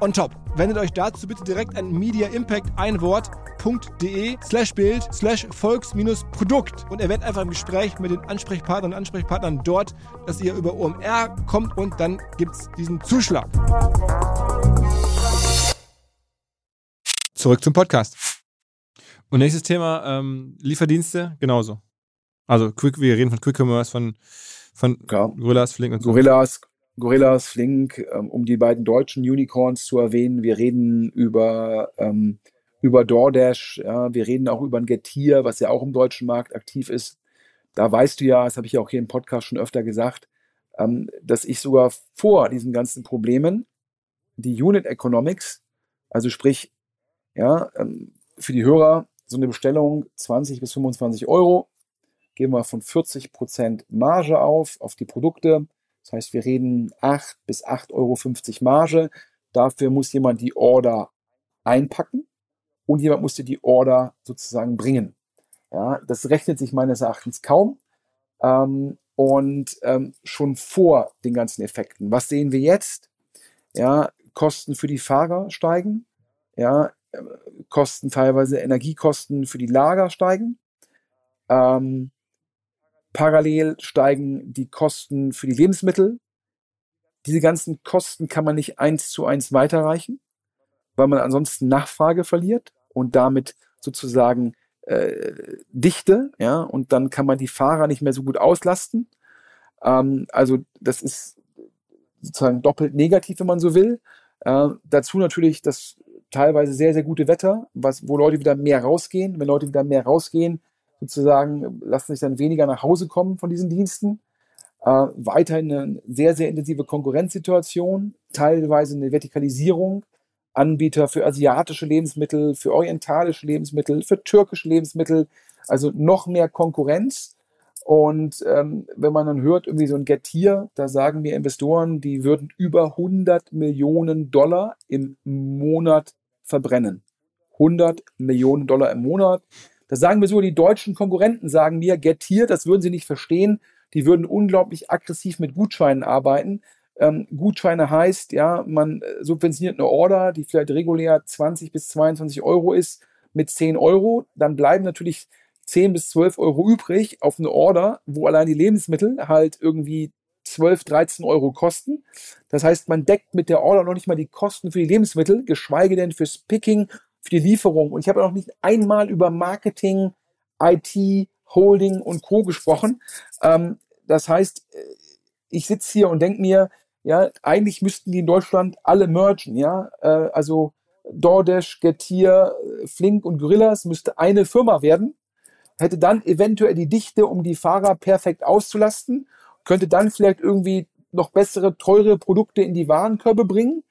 on top. Wendet euch dazu bitte direkt an Media Impact ein Wort www.ftf.de slash Bild slash Volks-Produkt und erwähnt einfach im Gespräch mit den Ansprechpartnern und Ansprechpartnern dort, dass ihr über OMR kommt und dann gibt es diesen Zuschlag. Zurück zum Podcast. Und nächstes Thema, ähm, Lieferdienste, genauso. Also Quick, wir reden von Quick Commerce, von, von Ja. Gorillas, Flink und so. Gorillas, Gorillas, Flink, ähm, um die beiden deutschen Unicorns zu erwähnen. Wir reden über, ähm, über DoorDash, ja, wir reden auch über ein Getir, was ja auch im deutschen Markt aktiv ist. Da weißt du ja, das habe ich ja auch hier im Podcast schon öfter gesagt, ähm, dass ich sogar vor diesen ganzen Problemen die Unit Economics, also sprich, ja, ähm, für die Hörer so eine Bestellung 20 bis 25 Euro, gehen wir von 40 Prozent Marge auf, auf die Produkte. Das heißt, wir reden 8 bis 8,50 Euro Marge. Dafür muss jemand die Order einpacken und jemand musste die Order sozusagen bringen. Ja, das rechnet sich meines Erachtens kaum. Ähm, und ähm, schon vor den ganzen Effekten. Was sehen wir jetzt? Ja, Kosten für die Fahrer steigen. Ja, äh, Kosten teilweise Energiekosten für die Lager steigen. Ähm, parallel steigen die Kosten für die Lebensmittel. Diese ganzen Kosten kann man nicht eins zu eins weiterreichen, weil man ansonsten Nachfrage verliert und damit sozusagen äh, Dichte, ja, und dann kann man die Fahrer nicht mehr so gut auslasten. Ähm, also das ist sozusagen doppelt negativ, wenn man so will. Äh, dazu natürlich das teilweise sehr, sehr gute Wetter, was, wo Leute wieder mehr rausgehen. Wenn Leute wieder mehr rausgehen, sozusagen lassen sich dann weniger nach Hause kommen von diesen Diensten. Äh, weiterhin eine sehr, sehr intensive Konkurrenzsituation, teilweise eine Vertikalisierung. Anbieter für asiatische Lebensmittel, für orientalische Lebensmittel, für türkische Lebensmittel, also noch mehr Konkurrenz. Und ähm, wenn man dann hört, irgendwie so ein Getir, da sagen mir Investoren, die würden über 100 Millionen Dollar im Monat verbrennen. 100 Millionen Dollar im Monat. Das sagen mir sogar die deutschen Konkurrenten, sagen mir, Getir, das würden sie nicht verstehen. Die würden unglaublich aggressiv mit Gutscheinen arbeiten. Ähm, Gutscheine heißt, ja, man äh, subventioniert eine Order, die vielleicht regulär 20 bis 22 Euro ist, mit 10 Euro. Dann bleiben natürlich 10 bis 12 Euro übrig auf eine Order, wo allein die Lebensmittel halt irgendwie 12, 13 Euro kosten. Das heißt, man deckt mit der Order noch nicht mal die Kosten für die Lebensmittel, geschweige denn fürs Picking, für die Lieferung. Und ich habe noch nicht einmal über Marketing, IT, Holding und Co. gesprochen. Ähm, das heißt, äh, ich sitze hier und denke mir, ja, eigentlich müssten die in Deutschland alle mergen, ja. Äh, also DoorDash, Getir, Flink und Gorillas müsste eine Firma werden, hätte dann eventuell die Dichte, um die Fahrer perfekt auszulasten, könnte dann vielleicht irgendwie noch bessere, teure Produkte in die Warenkörbe bringen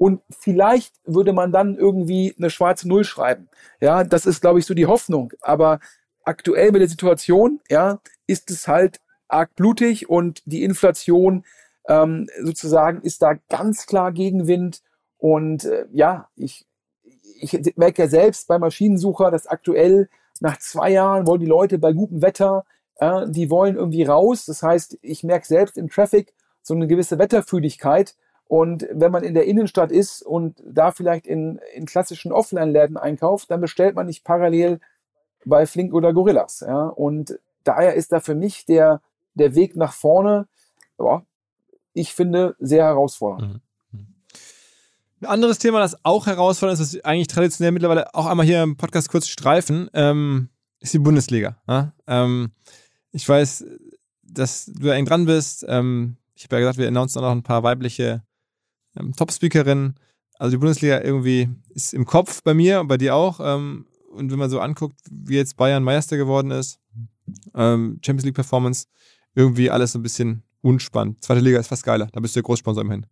und vielleicht würde man dann irgendwie eine schwarze Null schreiben. Ja, das ist, glaube ich, so die Hoffnung. Aber aktuell mit der Situation, ja, ist es halt arg blutig und die Inflation ähm, sozusagen ist da ganz klar Gegenwind. Und äh, ja, ich, ich merke ja selbst bei Maschinensucher, dass aktuell nach zwei Jahren wollen die Leute bei gutem Wetter, äh, die wollen irgendwie raus. Das heißt, ich merke selbst im Traffic so eine gewisse Wetterfühligkeit. Und wenn man in der Innenstadt ist und da vielleicht in, in klassischen Offline-Läden einkauft, dann bestellt man nicht parallel bei Flink oder Gorillas. Ja? Und daher ist da für mich der, der Weg nach vorne, ja, ich finde, sehr herausfordernd. Mhm. Ein anderes Thema, das auch herausfordernd ist, was eigentlich traditionell mittlerweile auch einmal hier im Podcast kurz streifen, ähm, ist die Bundesliga. Ja? Ähm, ich weiß, dass du eng dran bist. Ähm, ich habe ja gesagt, wir announcen auch noch ein paar weibliche ähm, Top-Speakerinnen. Also die Bundesliga irgendwie ist im Kopf bei mir und bei dir auch. Ähm, und wenn man so anguckt, wie jetzt Bayern Meister geworden ist, ähm, Champions League Performance, irgendwie alles so ein bisschen unspannend. Zweite Liga ist fast geiler. Da bist du der Großsponsor immerhin.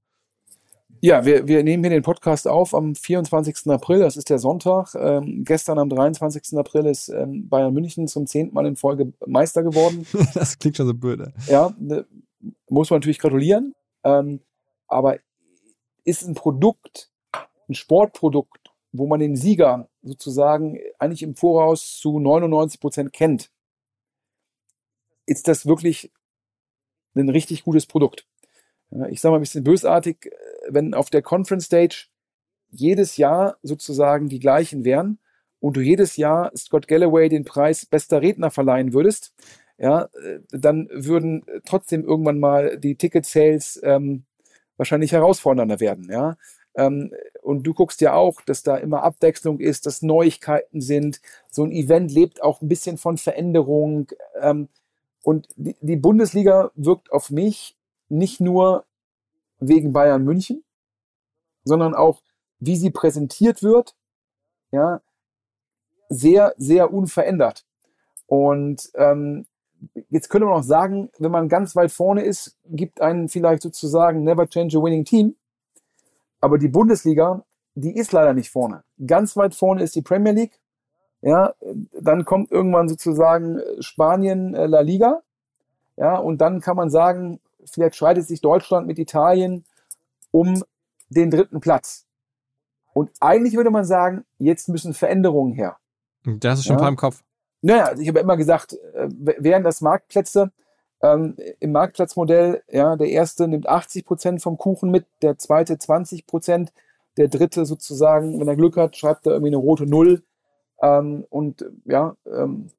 Ja, wir, wir nehmen hier den Podcast auf am 24. April, das ist der Sonntag. Ähm, gestern am 23. April ist ähm, Bayern München zum zehnten Mal in Folge Meister geworden. das klingt schon so böse. Ja, ne, muss man natürlich gratulieren. Ähm, aber ist ein Produkt, ein Sportprodukt, wo man den Sieger sozusagen eigentlich im Voraus zu 99 Prozent kennt, ist das wirklich ein richtig gutes Produkt. Ich sage mal ein bisschen bösartig, wenn auf der Conference Stage jedes Jahr sozusagen die gleichen wären und du jedes Jahr Scott Galloway den Preis bester Redner verleihen würdest, ja, dann würden trotzdem irgendwann mal die Ticket Sales ähm, wahrscheinlich herausfordernder werden, ja. Ähm, und du guckst ja auch, dass da immer Abwechslung ist, dass Neuigkeiten sind. So ein Event lebt auch ein bisschen von Veränderung. Ähm, und die, die Bundesliga wirkt auf mich nicht nur wegen Bayern München, sondern auch, wie sie präsentiert wird, ja, sehr, sehr unverändert. Und ähm, jetzt könnte man auch sagen, wenn man ganz weit vorne ist, gibt einen vielleicht sozusagen Never Change a Winning Team. Aber die Bundesliga, die ist leider nicht vorne. Ganz weit vorne ist die Premier League. Ja, dann kommt irgendwann sozusagen Spanien, äh, La Liga. Ja, und dann kann man sagen, vielleicht schreitet sich Deutschland mit Italien um den dritten Platz. Und eigentlich würde man sagen, jetzt müssen Veränderungen her. Das ist schon Ja. ein paar im Kopf. Naja, also ich habe immer gesagt, äh, wären das Marktplätze, ähm, im Marktplatzmodell, ja, der erste nimmt 80 Prozent vom Kuchen mit, der zweite 20 Prozent, der dritte sozusagen, wenn er Glück hat, schreibt er irgendwie eine rote Null. Ähm, und ja, ähm,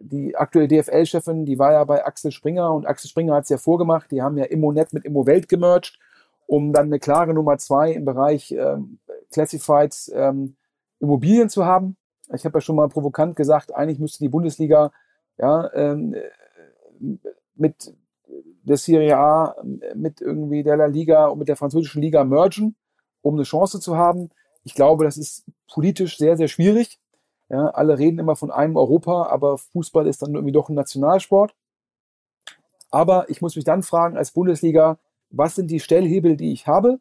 die aktuelle DFL-Chefin, die war ja bei Axel Springer und Axel Springer hat es ja vorgemacht, die haben ja Immonet mit Immowelt gemerged, um dann eine klare Nummer zwei im Bereich ähm, Classifieds ähm, Immobilien zu haben. Ich habe ja schon mal provokant gesagt, eigentlich müsste die Bundesliga ja, ähm, äh, mit der Serie A, mit irgendwie der La Liga und mit der französischen Liga mergen, um eine Chance zu haben. Ich glaube, das ist politisch sehr, sehr schwierig. Ja, alle reden immer von einem Europa, aber Fußball ist dann irgendwie doch ein Nationalsport. Aber ich muss mich dann fragen, als Bundesliga, was sind die Stellhebel, die ich habe?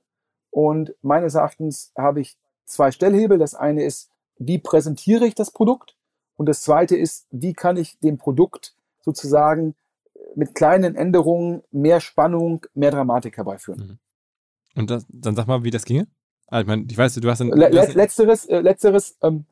Und meines Erachtens habe ich zwei Stellhebel. Das eine ist, wie präsentiere ich das Produkt? Und das zweite ist, wie kann ich dem Produkt sozusagen mit kleinen Änderungen mehr Spannung, mehr Dramatik herbeiführen? Und das, dann sag mal, wie das ginge. Ah, ich meine, ich weiß, du hast. Le le letzteres, äh, letzteres, ähm,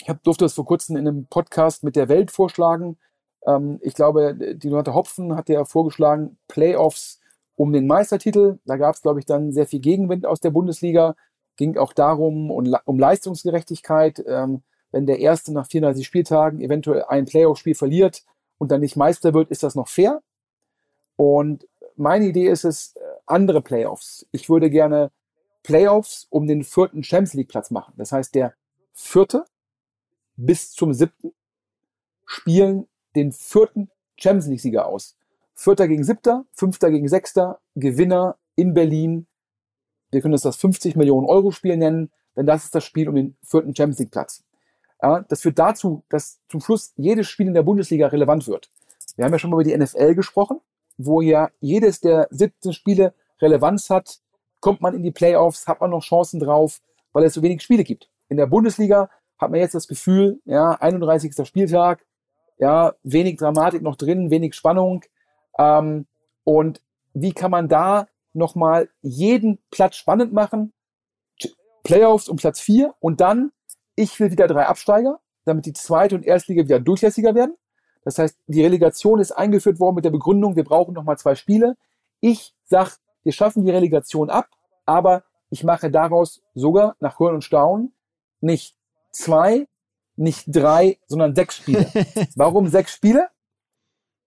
ich hab, durfte das vor kurzem in einem Podcast mit der Welt vorschlagen. Ähm, ich glaube, die Donate Hopfen hat ja vorgeschlagen, Playoffs um den Meistertitel. Da gab es, glaube ich, dann sehr viel Gegenwind aus der Bundesliga. Ging auch darum, um, Le- Leistungsgerechtigkeit. Ähm, wenn der Erste nach 34 Spieltagen eventuell ein Playoff-Spiel verliert und dann nicht Meister wird, ist das noch fair? Und meine Idee ist es, äh, andere Playoffs. Ich würde gerne Playoffs um den vierten Champions League Platz machen. Das heißt, der vierte bis zum siebten spielen den vierten Champions League Sieger aus. Vierter gegen siebter, fünfter gegen sechster, Gewinner in Berlin. Wir können das das 50 Millionen Euro Spiel nennen, denn das ist das Spiel um den vierten Champions League Platz. Ja, das führt dazu, dass zum Schluss jedes Spiel in der Bundesliga relevant wird. Wir haben ja schon mal über die NFL gesprochen, wo ja jedes der 17 Spiele Relevanz hat. Kommt man in die Playoffs, hat man noch Chancen drauf, weil es so wenig Spiele gibt. In der Bundesliga hat man jetzt das Gefühl, ja, 31. Spieltag, ja, wenig Dramatik noch drin, wenig Spannung. Ähm, und wie kann man da nochmal jeden Platz spannend machen? Playoffs um Platz 4 und dann, ich will wieder drei Absteiger, damit die zweite und Erstliga wieder durchlässiger werden. Das heißt, die Relegation ist eingeführt worden mit der Begründung, wir brauchen nochmal zwei Spiele. Ich sag, wir schaffen die Relegation ab, aber ich mache daraus sogar nach Hören und Staunen nicht zwei, nicht drei, sondern sechs Spiele. Warum sechs Spiele?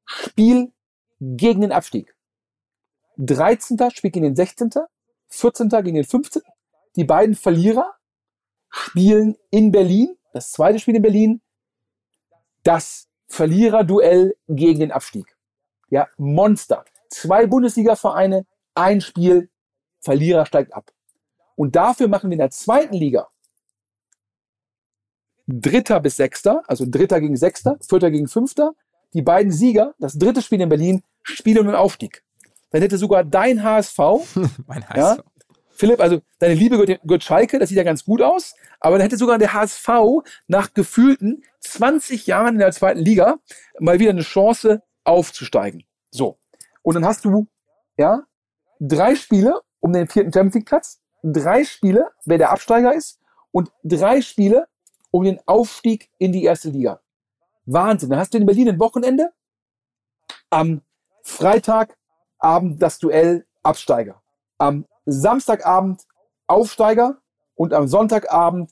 Spiel gegen den Abstieg. 13. spielt gegen den 16., 14. gegen den 15. Die beiden Verlierer spielen in Berlin, das zweite Spiel in Berlin, das Verliererduell gegen den Abstieg. Ja, Monster. Zwei Bundesliga-Vereine, ein Spiel, Verlierer steigt ab. Und dafür machen wir in der zweiten Liga Dritter bis Sechster, also Dritter gegen Sechster, Vierter gegen Fünfter. Die beiden Sieger, das dritte Spiel in Berlin, spielen um den Aufstieg. Dann hätte sogar dein HSV, mein ja, HSV. Philipp, also deine Liebe gehört, gehört Schalke, das sieht ja ganz gut aus, aber dann hätte sogar der HSV nach gefühlten 20 Jahren in der zweiten Liga mal wieder eine Chance aufzusteigen. So. Und dann hast du, ja, drei Spiele um den vierten Champions League Platz, drei Spiele, wer der Absteiger ist, und drei Spiele um den Aufstieg in die erste Liga. Wahnsinn. Dann hast du in Berlin ein Wochenende, am Freitagabend das Duell Absteiger, am Samstagabend Aufsteiger und am Sonntagabend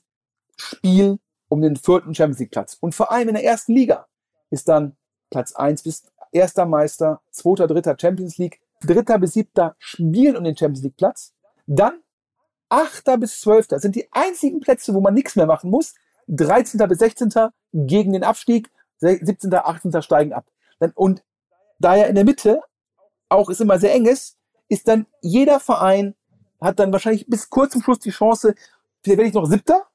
Spiel um den vierten Champions League Platz. Und vor allem in der ersten Liga ist dann Platz 1 bis erster Meister, zweiter, dritter Champions League, dritter bis siebter spielen um den Champions League Platz. Dann achter bis zwölfter sind die einzigen Plätze, wo man nichts mehr machen muss. 13. bis 16. gegen den Abstieg, 17., 18. steigen ab. Und da ja in der Mitte auch es immer sehr eng ist, ist dann jeder Verein hat dann wahrscheinlich bis kurz zum Schluss die Chance, vielleicht werde ich noch Siebter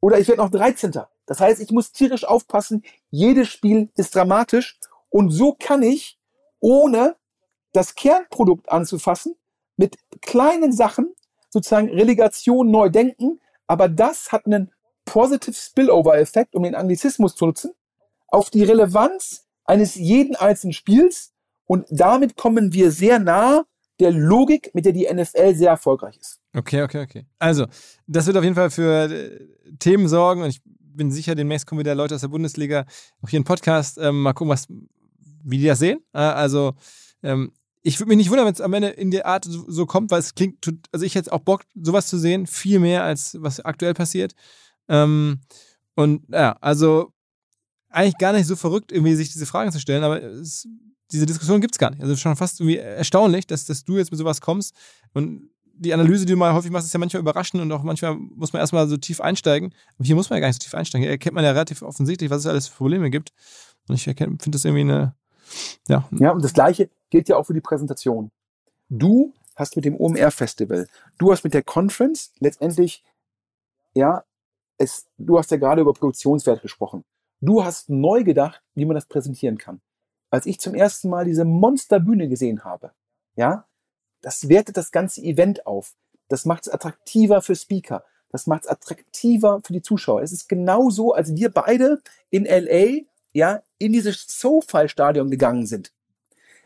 oder ich werde noch 13. Das heißt, ich muss tierisch aufpassen. Jedes Spiel ist dramatisch und so kann ich, ohne das Kernprodukt anzufassen, mit kleinen Sachen sozusagen Relegation neu denken. Aber das hat einen Positive Spillover-Effekt, um den Anglizismus zu nutzen, auf die Relevanz eines jeden einzelnen Spiels. Und damit kommen wir sehr nah der Logik, mit der die NFL sehr erfolgreich ist. Okay, okay, okay. Also, das wird auf jeden Fall für äh, Themen sorgen und ich bin sicher, demnächst kommen wieder Leute aus der Bundesliga auch hier im Podcast. Ähm, mal gucken, was, wie die das sehen. Äh, also, ähm, ich würde mich nicht wundern, wenn es am Ende in der Art so, so, kommt, weil es klingt, also ich hätte auch Bock, sowas zu sehen, viel mehr als was aktuell passiert. Ähm, und ja, also eigentlich gar nicht so verrückt, irgendwie sich diese Fragen zu stellen, aber es, diese Diskussion gibt es gar nicht. Also schon fast irgendwie erstaunlich, dass, dass du jetzt mit sowas kommst und die Analyse, die du mal häufig machst, ist ja manchmal überraschend und auch manchmal muss man erstmal so tief einsteigen. Aber hier muss man ja gar nicht so tief einsteigen. Hier erkennt man ja relativ offensichtlich, was es alles für Probleme gibt. Und ich finde das irgendwie eine, ja. Ja, und das Gleiche gilt ja auch für die Präsentation. Du hast mit dem OMR-Festival, du hast mit der Conference letztendlich, ja, es, du hast ja gerade über Produktionswert gesprochen. Du hast neu gedacht, wie man das präsentieren kann. Als ich zum ersten Mal diese Monsterbühne gesehen habe, ja, das wertet das ganze Event auf. Das macht es attraktiver für Speaker. Das macht es attraktiver für die Zuschauer. Es ist genauso, als wir beide in LA ja in dieses SoFi-Stadion gegangen sind.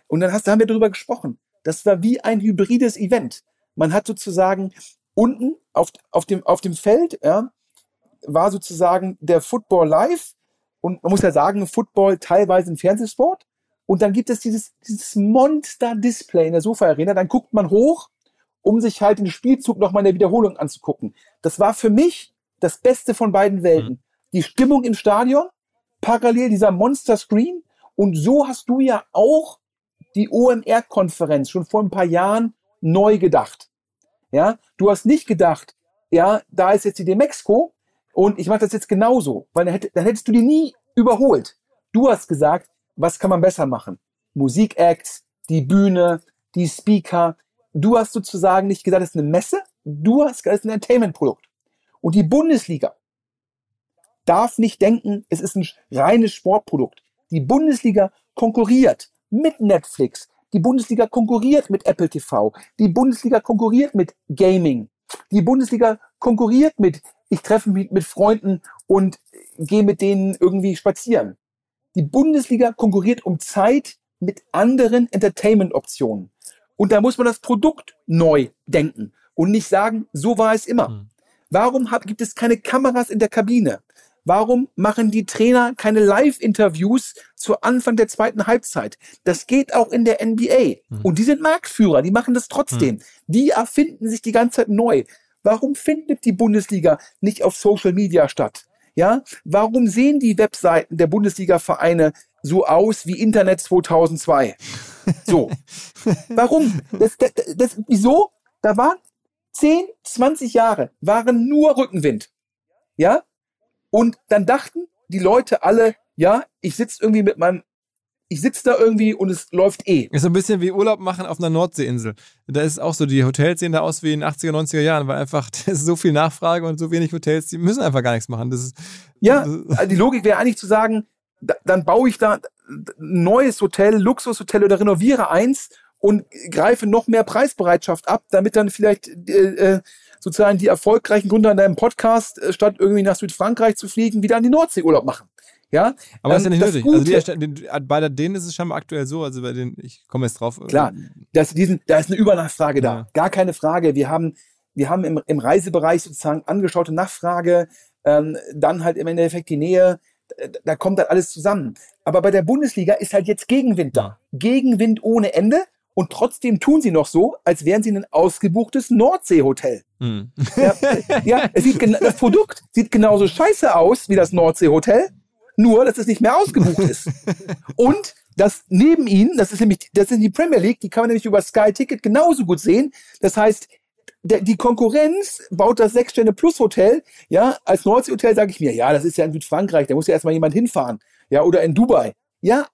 Und dann hast, da haben wir darüber gesprochen. Das war wie ein hybrides Event. Man hat sozusagen unten auf, auf, dem, auf dem Feld ja, war sozusagen der Football live. Und man muss ja sagen, Football teilweise ein Fernsehsport. Und dann gibt es dieses, dieses Monster-Display in der Sofa-Arena. Dann guckt man hoch, um sich halt den Spielzug nochmal in der Wiederholung anzugucken. Das war für mich das Beste von beiden Welten. Mhm. Die Stimmung im Stadion, parallel dieser Monster-Screen. Und so hast du ja auch die OMR-Konferenz schon vor ein paar Jahren neu gedacht. Ja, du hast nicht gedacht, ja, da ist jetzt die Demexco und ich mache das jetzt genauso, weil dann, hätt, dann hättest du die nie überholt. Du hast gesagt, was kann man besser machen? Musikacts, die Bühne, die Speaker. Du hast sozusagen nicht gesagt, es ist eine Messe, du hast gesagt, es ist ein Entertainment-Produkt. Und die Bundesliga darf nicht denken, es ist ein reines Sportprodukt. Die Bundesliga konkurriert mit Netflix. Die Bundesliga konkurriert mit Apple TV. Die Bundesliga konkurriert mit Gaming. Die Bundesliga konkurriert mit, ich treffe mich mit Freunden und gehe mit denen irgendwie spazieren. Die Bundesliga konkurriert um Zeit mit anderen Entertainment-Optionen. Und da muss man das Produkt neu denken und nicht sagen, so war es immer. Hm. Warum hab, gibt es keine Kameras in der Kabine? Warum machen die Trainer keine Live-Interviews zu Anfang der zweiten Halbzeit? Das geht auch in der NBA. Hm. Und die sind Marktführer, die machen das trotzdem. Hm. Die erfinden sich die ganze Zeit neu. Warum findet die Bundesliga nicht auf Social Media statt? Ja, warum sehen die Webseiten der Bundesliga-Vereine so aus wie Internet 2002? So. warum? Das, das, das, wieso? Da waren 10, 20 Jahre, waren nur Rückenwind. Ja? Und dann dachten die Leute alle, ja, ich sitze irgendwie mit meinem ich sitze da irgendwie und es läuft eh. Ist so ein bisschen wie Urlaub machen auf einer Nordseeinsel. Da ist auch so, die Hotels sehen da aus wie in den 80er, 90er Jahren, weil einfach da ist so viel Nachfrage und so wenig Hotels, die müssen einfach gar nichts machen. Das ist, ja, also die Logik wäre eigentlich zu sagen, da, dann baue ich da ein neues Hotel, Luxushotel oder renoviere eins und greife noch mehr Preisbereitschaft ab, damit dann vielleicht äh, äh sozusagen die erfolgreichen Gründer in deinem Podcast, äh, statt irgendwie nach Südfrankreich zu fliegen, wieder an die Nordsee Urlaub machen. Ja, aber ähm, ist ja nicht nötig. Also die, bei denen ist es schon aktuell so, also bei denen, ich komme jetzt drauf. Klar, das, diesen, da ist eine Übernachfrage da. Ja. Gar keine Frage. Wir haben, wir haben im, im Reisebereich sozusagen angeschaute Nachfrage, ähm, dann halt im Endeffekt die Nähe, da kommt halt alles zusammen. Aber bei der Bundesliga ist halt jetzt Gegenwind da. Gegenwind ohne Ende. Und trotzdem tun sie noch so, als wären sie ein ausgebuchtes Nordseehotel. Mhm. Ja, ja es sieht, das Produkt sieht genauso scheiße aus wie das Nordseehotel nur dass es nicht mehr ausgebucht ist. Und das neben ihnen, das ist nämlich, das ist die Premier League, die kann man nämlich über Sky Ticket genauso gut sehen. Das heißt, die Konkurrenz baut das sechs Sterne Plus Hotel, ja, als Nordsee Hotel sage ich mir, ja, das ist ja in Südfrankreich, da muss ja erstmal jemand hinfahren, ja, oder in Dubai. Ja,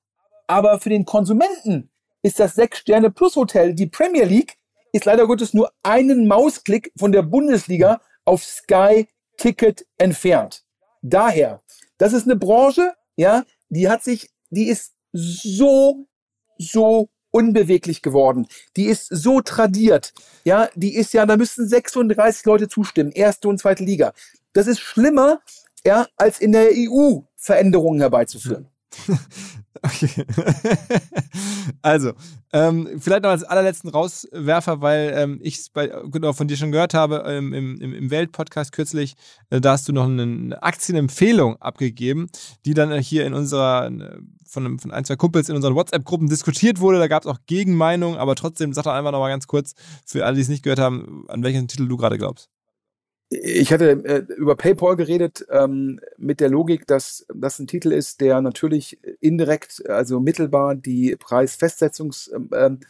Aber für den Konsumenten ist das Sechs-Sterne-Plus-Hotel, die Premier League, ist leider Gottes nur einen Mausklick von der Bundesliga auf Sky Ticket entfernt. Daher, das ist eine Branche, ja, die hat sich, die ist so, so unbeweglich geworden. Die ist so tradiert. Ja, die ist ja, da müssten 36 Leute zustimmen, erste und zweite Liga. Das ist schlimmer, ja, als in der EU Veränderungen herbeizuführen. Okay. also, ähm, vielleicht noch als allerletzten Rauswerfer, weil ähm, ich es genau von dir schon gehört habe ähm, im, im, Welt-Podcast kürzlich, äh, da hast du noch eine Aktienempfehlung abgegeben, die dann hier in unserer, äh, von, von ein, zwei Kumpels in unseren WhatsApp-Gruppen diskutiert wurde. Da gab es auch Gegenmeinungen, aber trotzdem sag doch einfach noch mal ganz kurz für alle, die es nicht gehört haben, an welchen Titel du gerade glaubst. Ich hatte äh, über PayPal geredet ähm, mit der Logik, dass das ein Titel ist, der natürlich indirekt, also mittelbar die Preisfestsetzungsmacht ähm,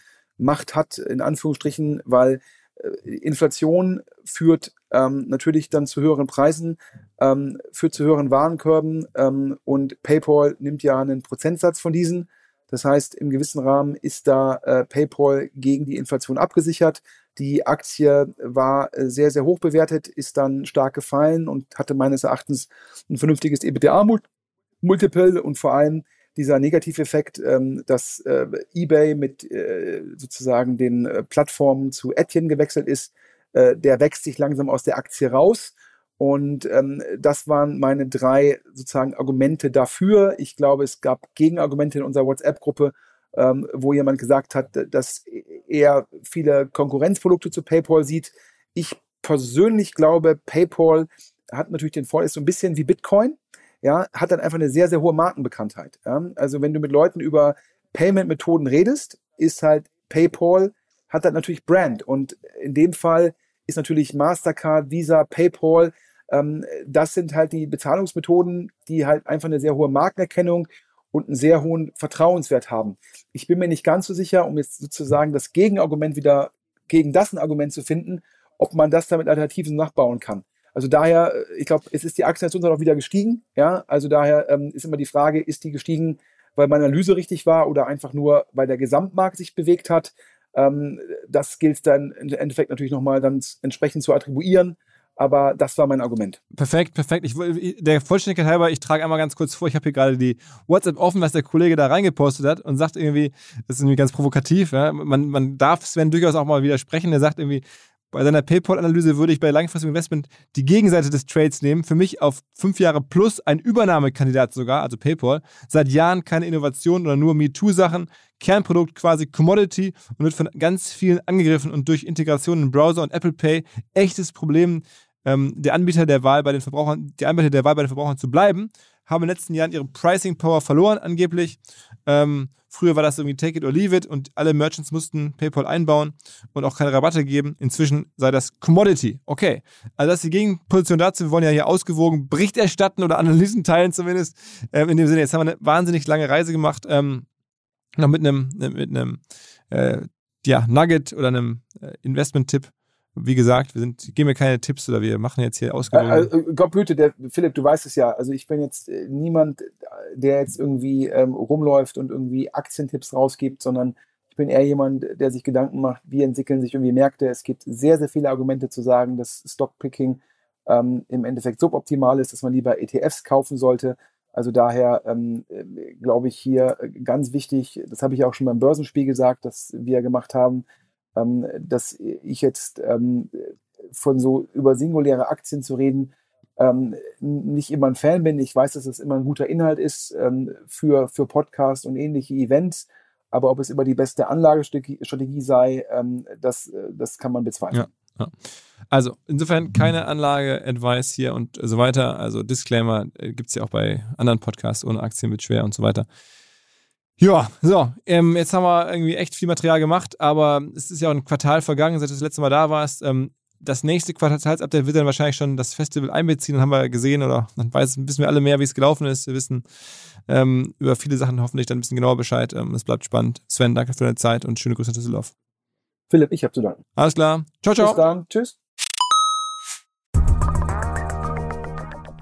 ähm hat, in Anführungsstrichen, weil äh, Inflation führt ähm, natürlich dann zu höheren Preisen, ähm, führt zu höheren Warenkörben ähm, und PayPal nimmt ja einen Prozentsatz von diesen. Das heißt, im gewissen Rahmen ist da äh, PayPal gegen die Inflation abgesichert. Die Aktie war äh, sehr, sehr hoch bewertet, ist dann stark gefallen und hatte meines Erachtens ein vernünftiges EBITDA-Multiple und vor allem dieser Negativeffekt, ähm, dass äh, eBay mit äh, sozusagen den äh, Plattformen zu Etienne gewechselt ist, äh, der wächst sich langsam aus der Aktie raus. Und ähm, das waren meine drei sozusagen Argumente dafür. Ich glaube, es gab Gegenargumente in unserer WhatsApp-Gruppe, ähm, wo jemand gesagt hat, dass er viele Konkurrenzprodukte zu PayPal sieht. Ich persönlich glaube, PayPal hat natürlich den Vorteil, ist so ein bisschen wie Bitcoin, ja, hat dann einfach eine sehr, sehr hohe Markenbekanntheit. Ja? Also wenn du mit Leuten über Payment-Methoden redest, ist halt PayPal, hat dann natürlich Brand. Und in dem Fall ist natürlich Mastercard, Visa, PayPal, ähm, das sind halt die Bezahlungsmethoden, die halt einfach eine sehr hohe Markenerkennung und einen sehr hohen Vertrauenswert haben. Ich bin mir nicht ganz so sicher, um jetzt sozusagen das Gegenargument wieder gegen das ein Argument zu finden, ob man das damit Alternativen nachbauen kann. Also daher, äh, ich glaube, es ist die Aktie jetzt auch wieder gestiegen. Ja, also daher ähm, ist immer die Frage, ist die gestiegen, weil meine Analyse richtig war oder einfach nur, weil der Gesamtmarkt sich bewegt hat. Ähm, das gilt dann im Endeffekt natürlich nochmal dann entsprechend zu attribuieren. Aber das war mein Argument. Perfekt, perfekt. Ich, der Vollständigkeit halber, ich trage einmal ganz kurz vor, ich habe hier gerade die WhatsApp offen, was der Kollege da reingepostet hat und sagt irgendwie, das ist irgendwie ganz provokativ, ja? man, man darf Sven durchaus auch mal widersprechen. Er sagt irgendwie, bei seiner PayPal-Analyse würde ich bei langfristigem Investment die Gegenseite des Trades nehmen. Für mich auf fünf Jahre plus ein Übernahmekandidat sogar, also PayPal. Seit Jahren keine Innovation oder nur MeToo-Sachen. Kernprodukt quasi Commodity und wird von ganz vielen angegriffen und durch Integration in Browser und Apple Pay echtes Problem ähm, der Anbieter der Wahl bei den Verbrauchern, die Anbieter der Wahl bei den Verbrauchern zu bleiben, haben in den letzten Jahren ihre Pricing Power verloren, angeblich. Ähm, früher war das irgendwie Take it or leave it und alle Merchants mussten PayPal einbauen und auch keine Rabatte geben. Inzwischen sei das Commodity. Okay. Also das ist die Gegenposition dazu. Wir wollen ja hier ausgewogen Bericht erstatten oder Analysen teilen zumindest. Ähm, in dem Sinne, jetzt haben wir eine wahnsinnig lange Reise gemacht. Ähm, noch mit einem, mit einem äh, ja, Nugget oder einem äh, Investment-Tipp wie gesagt, wir sind, geben mir keine Tipps oder wir machen jetzt hier ausgewogen. Also, Gott behüte, der, Philipp, du weißt es ja. Also ich bin jetzt äh, niemand, der jetzt irgendwie ähm, rumläuft und irgendwie Aktientipps rausgibt, sondern ich bin eher jemand, der sich Gedanken macht, wie entwickeln sich irgendwie Märkte. Es gibt sehr, sehr viele Argumente zu sagen, dass Stockpicking ähm, im Endeffekt suboptimal ist, dass man lieber ETFs kaufen sollte. Also daher ähm, äh, glaube ich hier ganz wichtig, das habe ich auch schon beim Börsenspiel gesagt, dass wir gemacht haben, ähm, dass ich jetzt ähm, von so über singuläre Aktien zu reden, ähm, nicht immer ein Fan bin. Ich weiß, dass es immer ein guter Inhalt ist ähm, für, für Podcasts und ähnliche Events. Aber ob es immer die beste Anlagestrategie sei, ähm, das, das kann man bezweifeln. Ja, ja. Also insofern keine Anlage-Advice hier und so weiter. Also Disclaimer äh, gibt es ja auch bei anderen Podcasts ohne Aktien wird schwer und so weiter. Ja, so, ähm, jetzt haben wir irgendwie echt viel Material gemacht, aber es ist ja auch ein Quartal vergangen, seit du das letzte Mal da warst. Ähm, das nächste Quartalsupdate wird dann wahrscheinlich schon das Festival einbeziehen, dann haben wir gesehen oder dann weiß, wissen wir alle mehr, wie es gelaufen ist. Wir wissen ähm, über viele Sachen hoffentlich dann ein bisschen genauer Bescheid. Ähm, es bleibt spannend. Sven, danke für deine Zeit und schöne Grüße nach Düsseldorf. Philipp, ich habe zu danken. Alles klar. Ciao, ciao. Bis dann. Tschüss.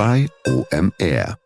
bei OMR.